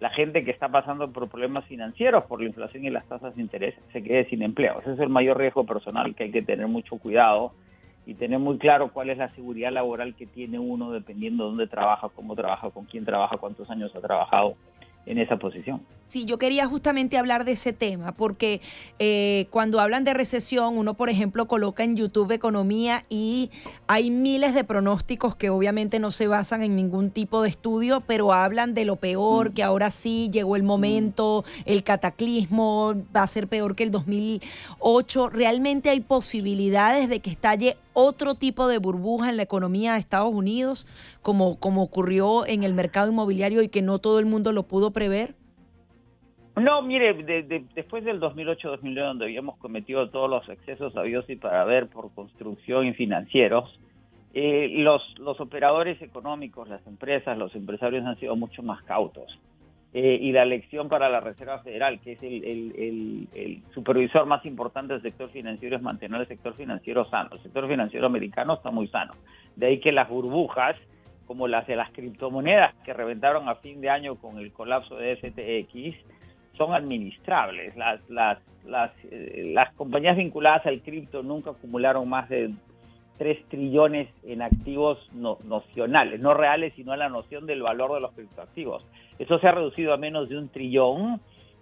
la gente que está pasando por problemas financieros por la inflación y las tasas de interés se quede sin empleo. Ese es el mayor riesgo personal que hay que tener mucho cuidado y tener muy claro cuál es la seguridad laboral que tiene uno dependiendo de dónde trabaja, cómo trabaja, con quién trabaja, cuántos años ha trabajado en esa posición. Sí, yo quería justamente hablar de ese tema, porque eh, cuando hablan de recesión, uno, por ejemplo, coloca en YouTube economía y hay miles de pronósticos que obviamente no se basan en ningún tipo de estudio, pero hablan de lo peor, mm. que ahora sí llegó el momento, el cataclismo va a ser peor que el 2008. ¿Realmente hay posibilidades de que estalle otro tipo de burbuja en la economía de Estados Unidos, como, como ocurrió en el mercado inmobiliario y que no todo el mundo lo pudo prever? No, mire, después del 2008-2009, donde habíamos cometido todos los excesos habidos y para ver por construcción y financieros, eh, los, los operadores económicos, las empresas, los empresarios han sido mucho más cautos. Eh, y la lección para la Reserva Federal, que es el, el, el, supervisor más importante del sector financiero, es mantener el sector financiero sano. El sector financiero americano está muy sano. De ahí que las burbujas, como las de las criptomonedas que reventaron a fin de año con el colapso de FTX, son administrables. Las, las, las, eh, las compañías vinculadas al cripto nunca acumularon más de 3 trillones en activos no, nocionales, no reales, sino en la noción del valor de los criptoactivos. Eso se ha reducido a menos de un trillón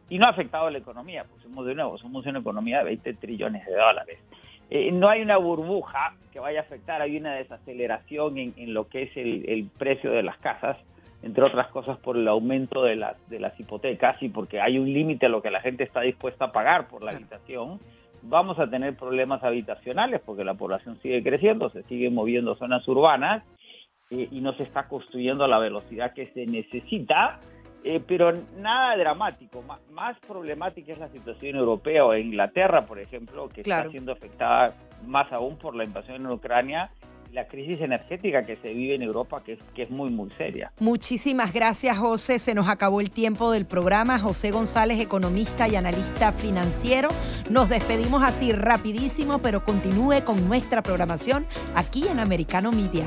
y no ha afectado a la economía, pues somos de nuevo, somos una economía de 20 trillones de dólares. Eh, no hay una burbuja que vaya a afectar, hay una desaceleración en, en lo que es el, el precio de las casas, entre otras cosas por el aumento de las, de las hipotecas y porque hay un límite a lo que la gente está dispuesta a pagar por la habitación, vamos a tener problemas habitacionales porque la población sigue creciendo, se siguen moviendo zonas urbanas eh, y no se está construyendo a la velocidad que se necesita, eh, pero nada dramático. más problemática es la situación europea o en Inglaterra, por ejemplo, que está siendo afectada más aún por la invasión en Ucrania la crisis energética que se vive en Europa, que es, que es muy, muy seria. Muchísimas gracias, José. Se nos acabó el tiempo del programa. José González, economista y analista financiero. Nos despedimos así rapidísimo, pero continúe con nuestra programación aquí en Americano Media.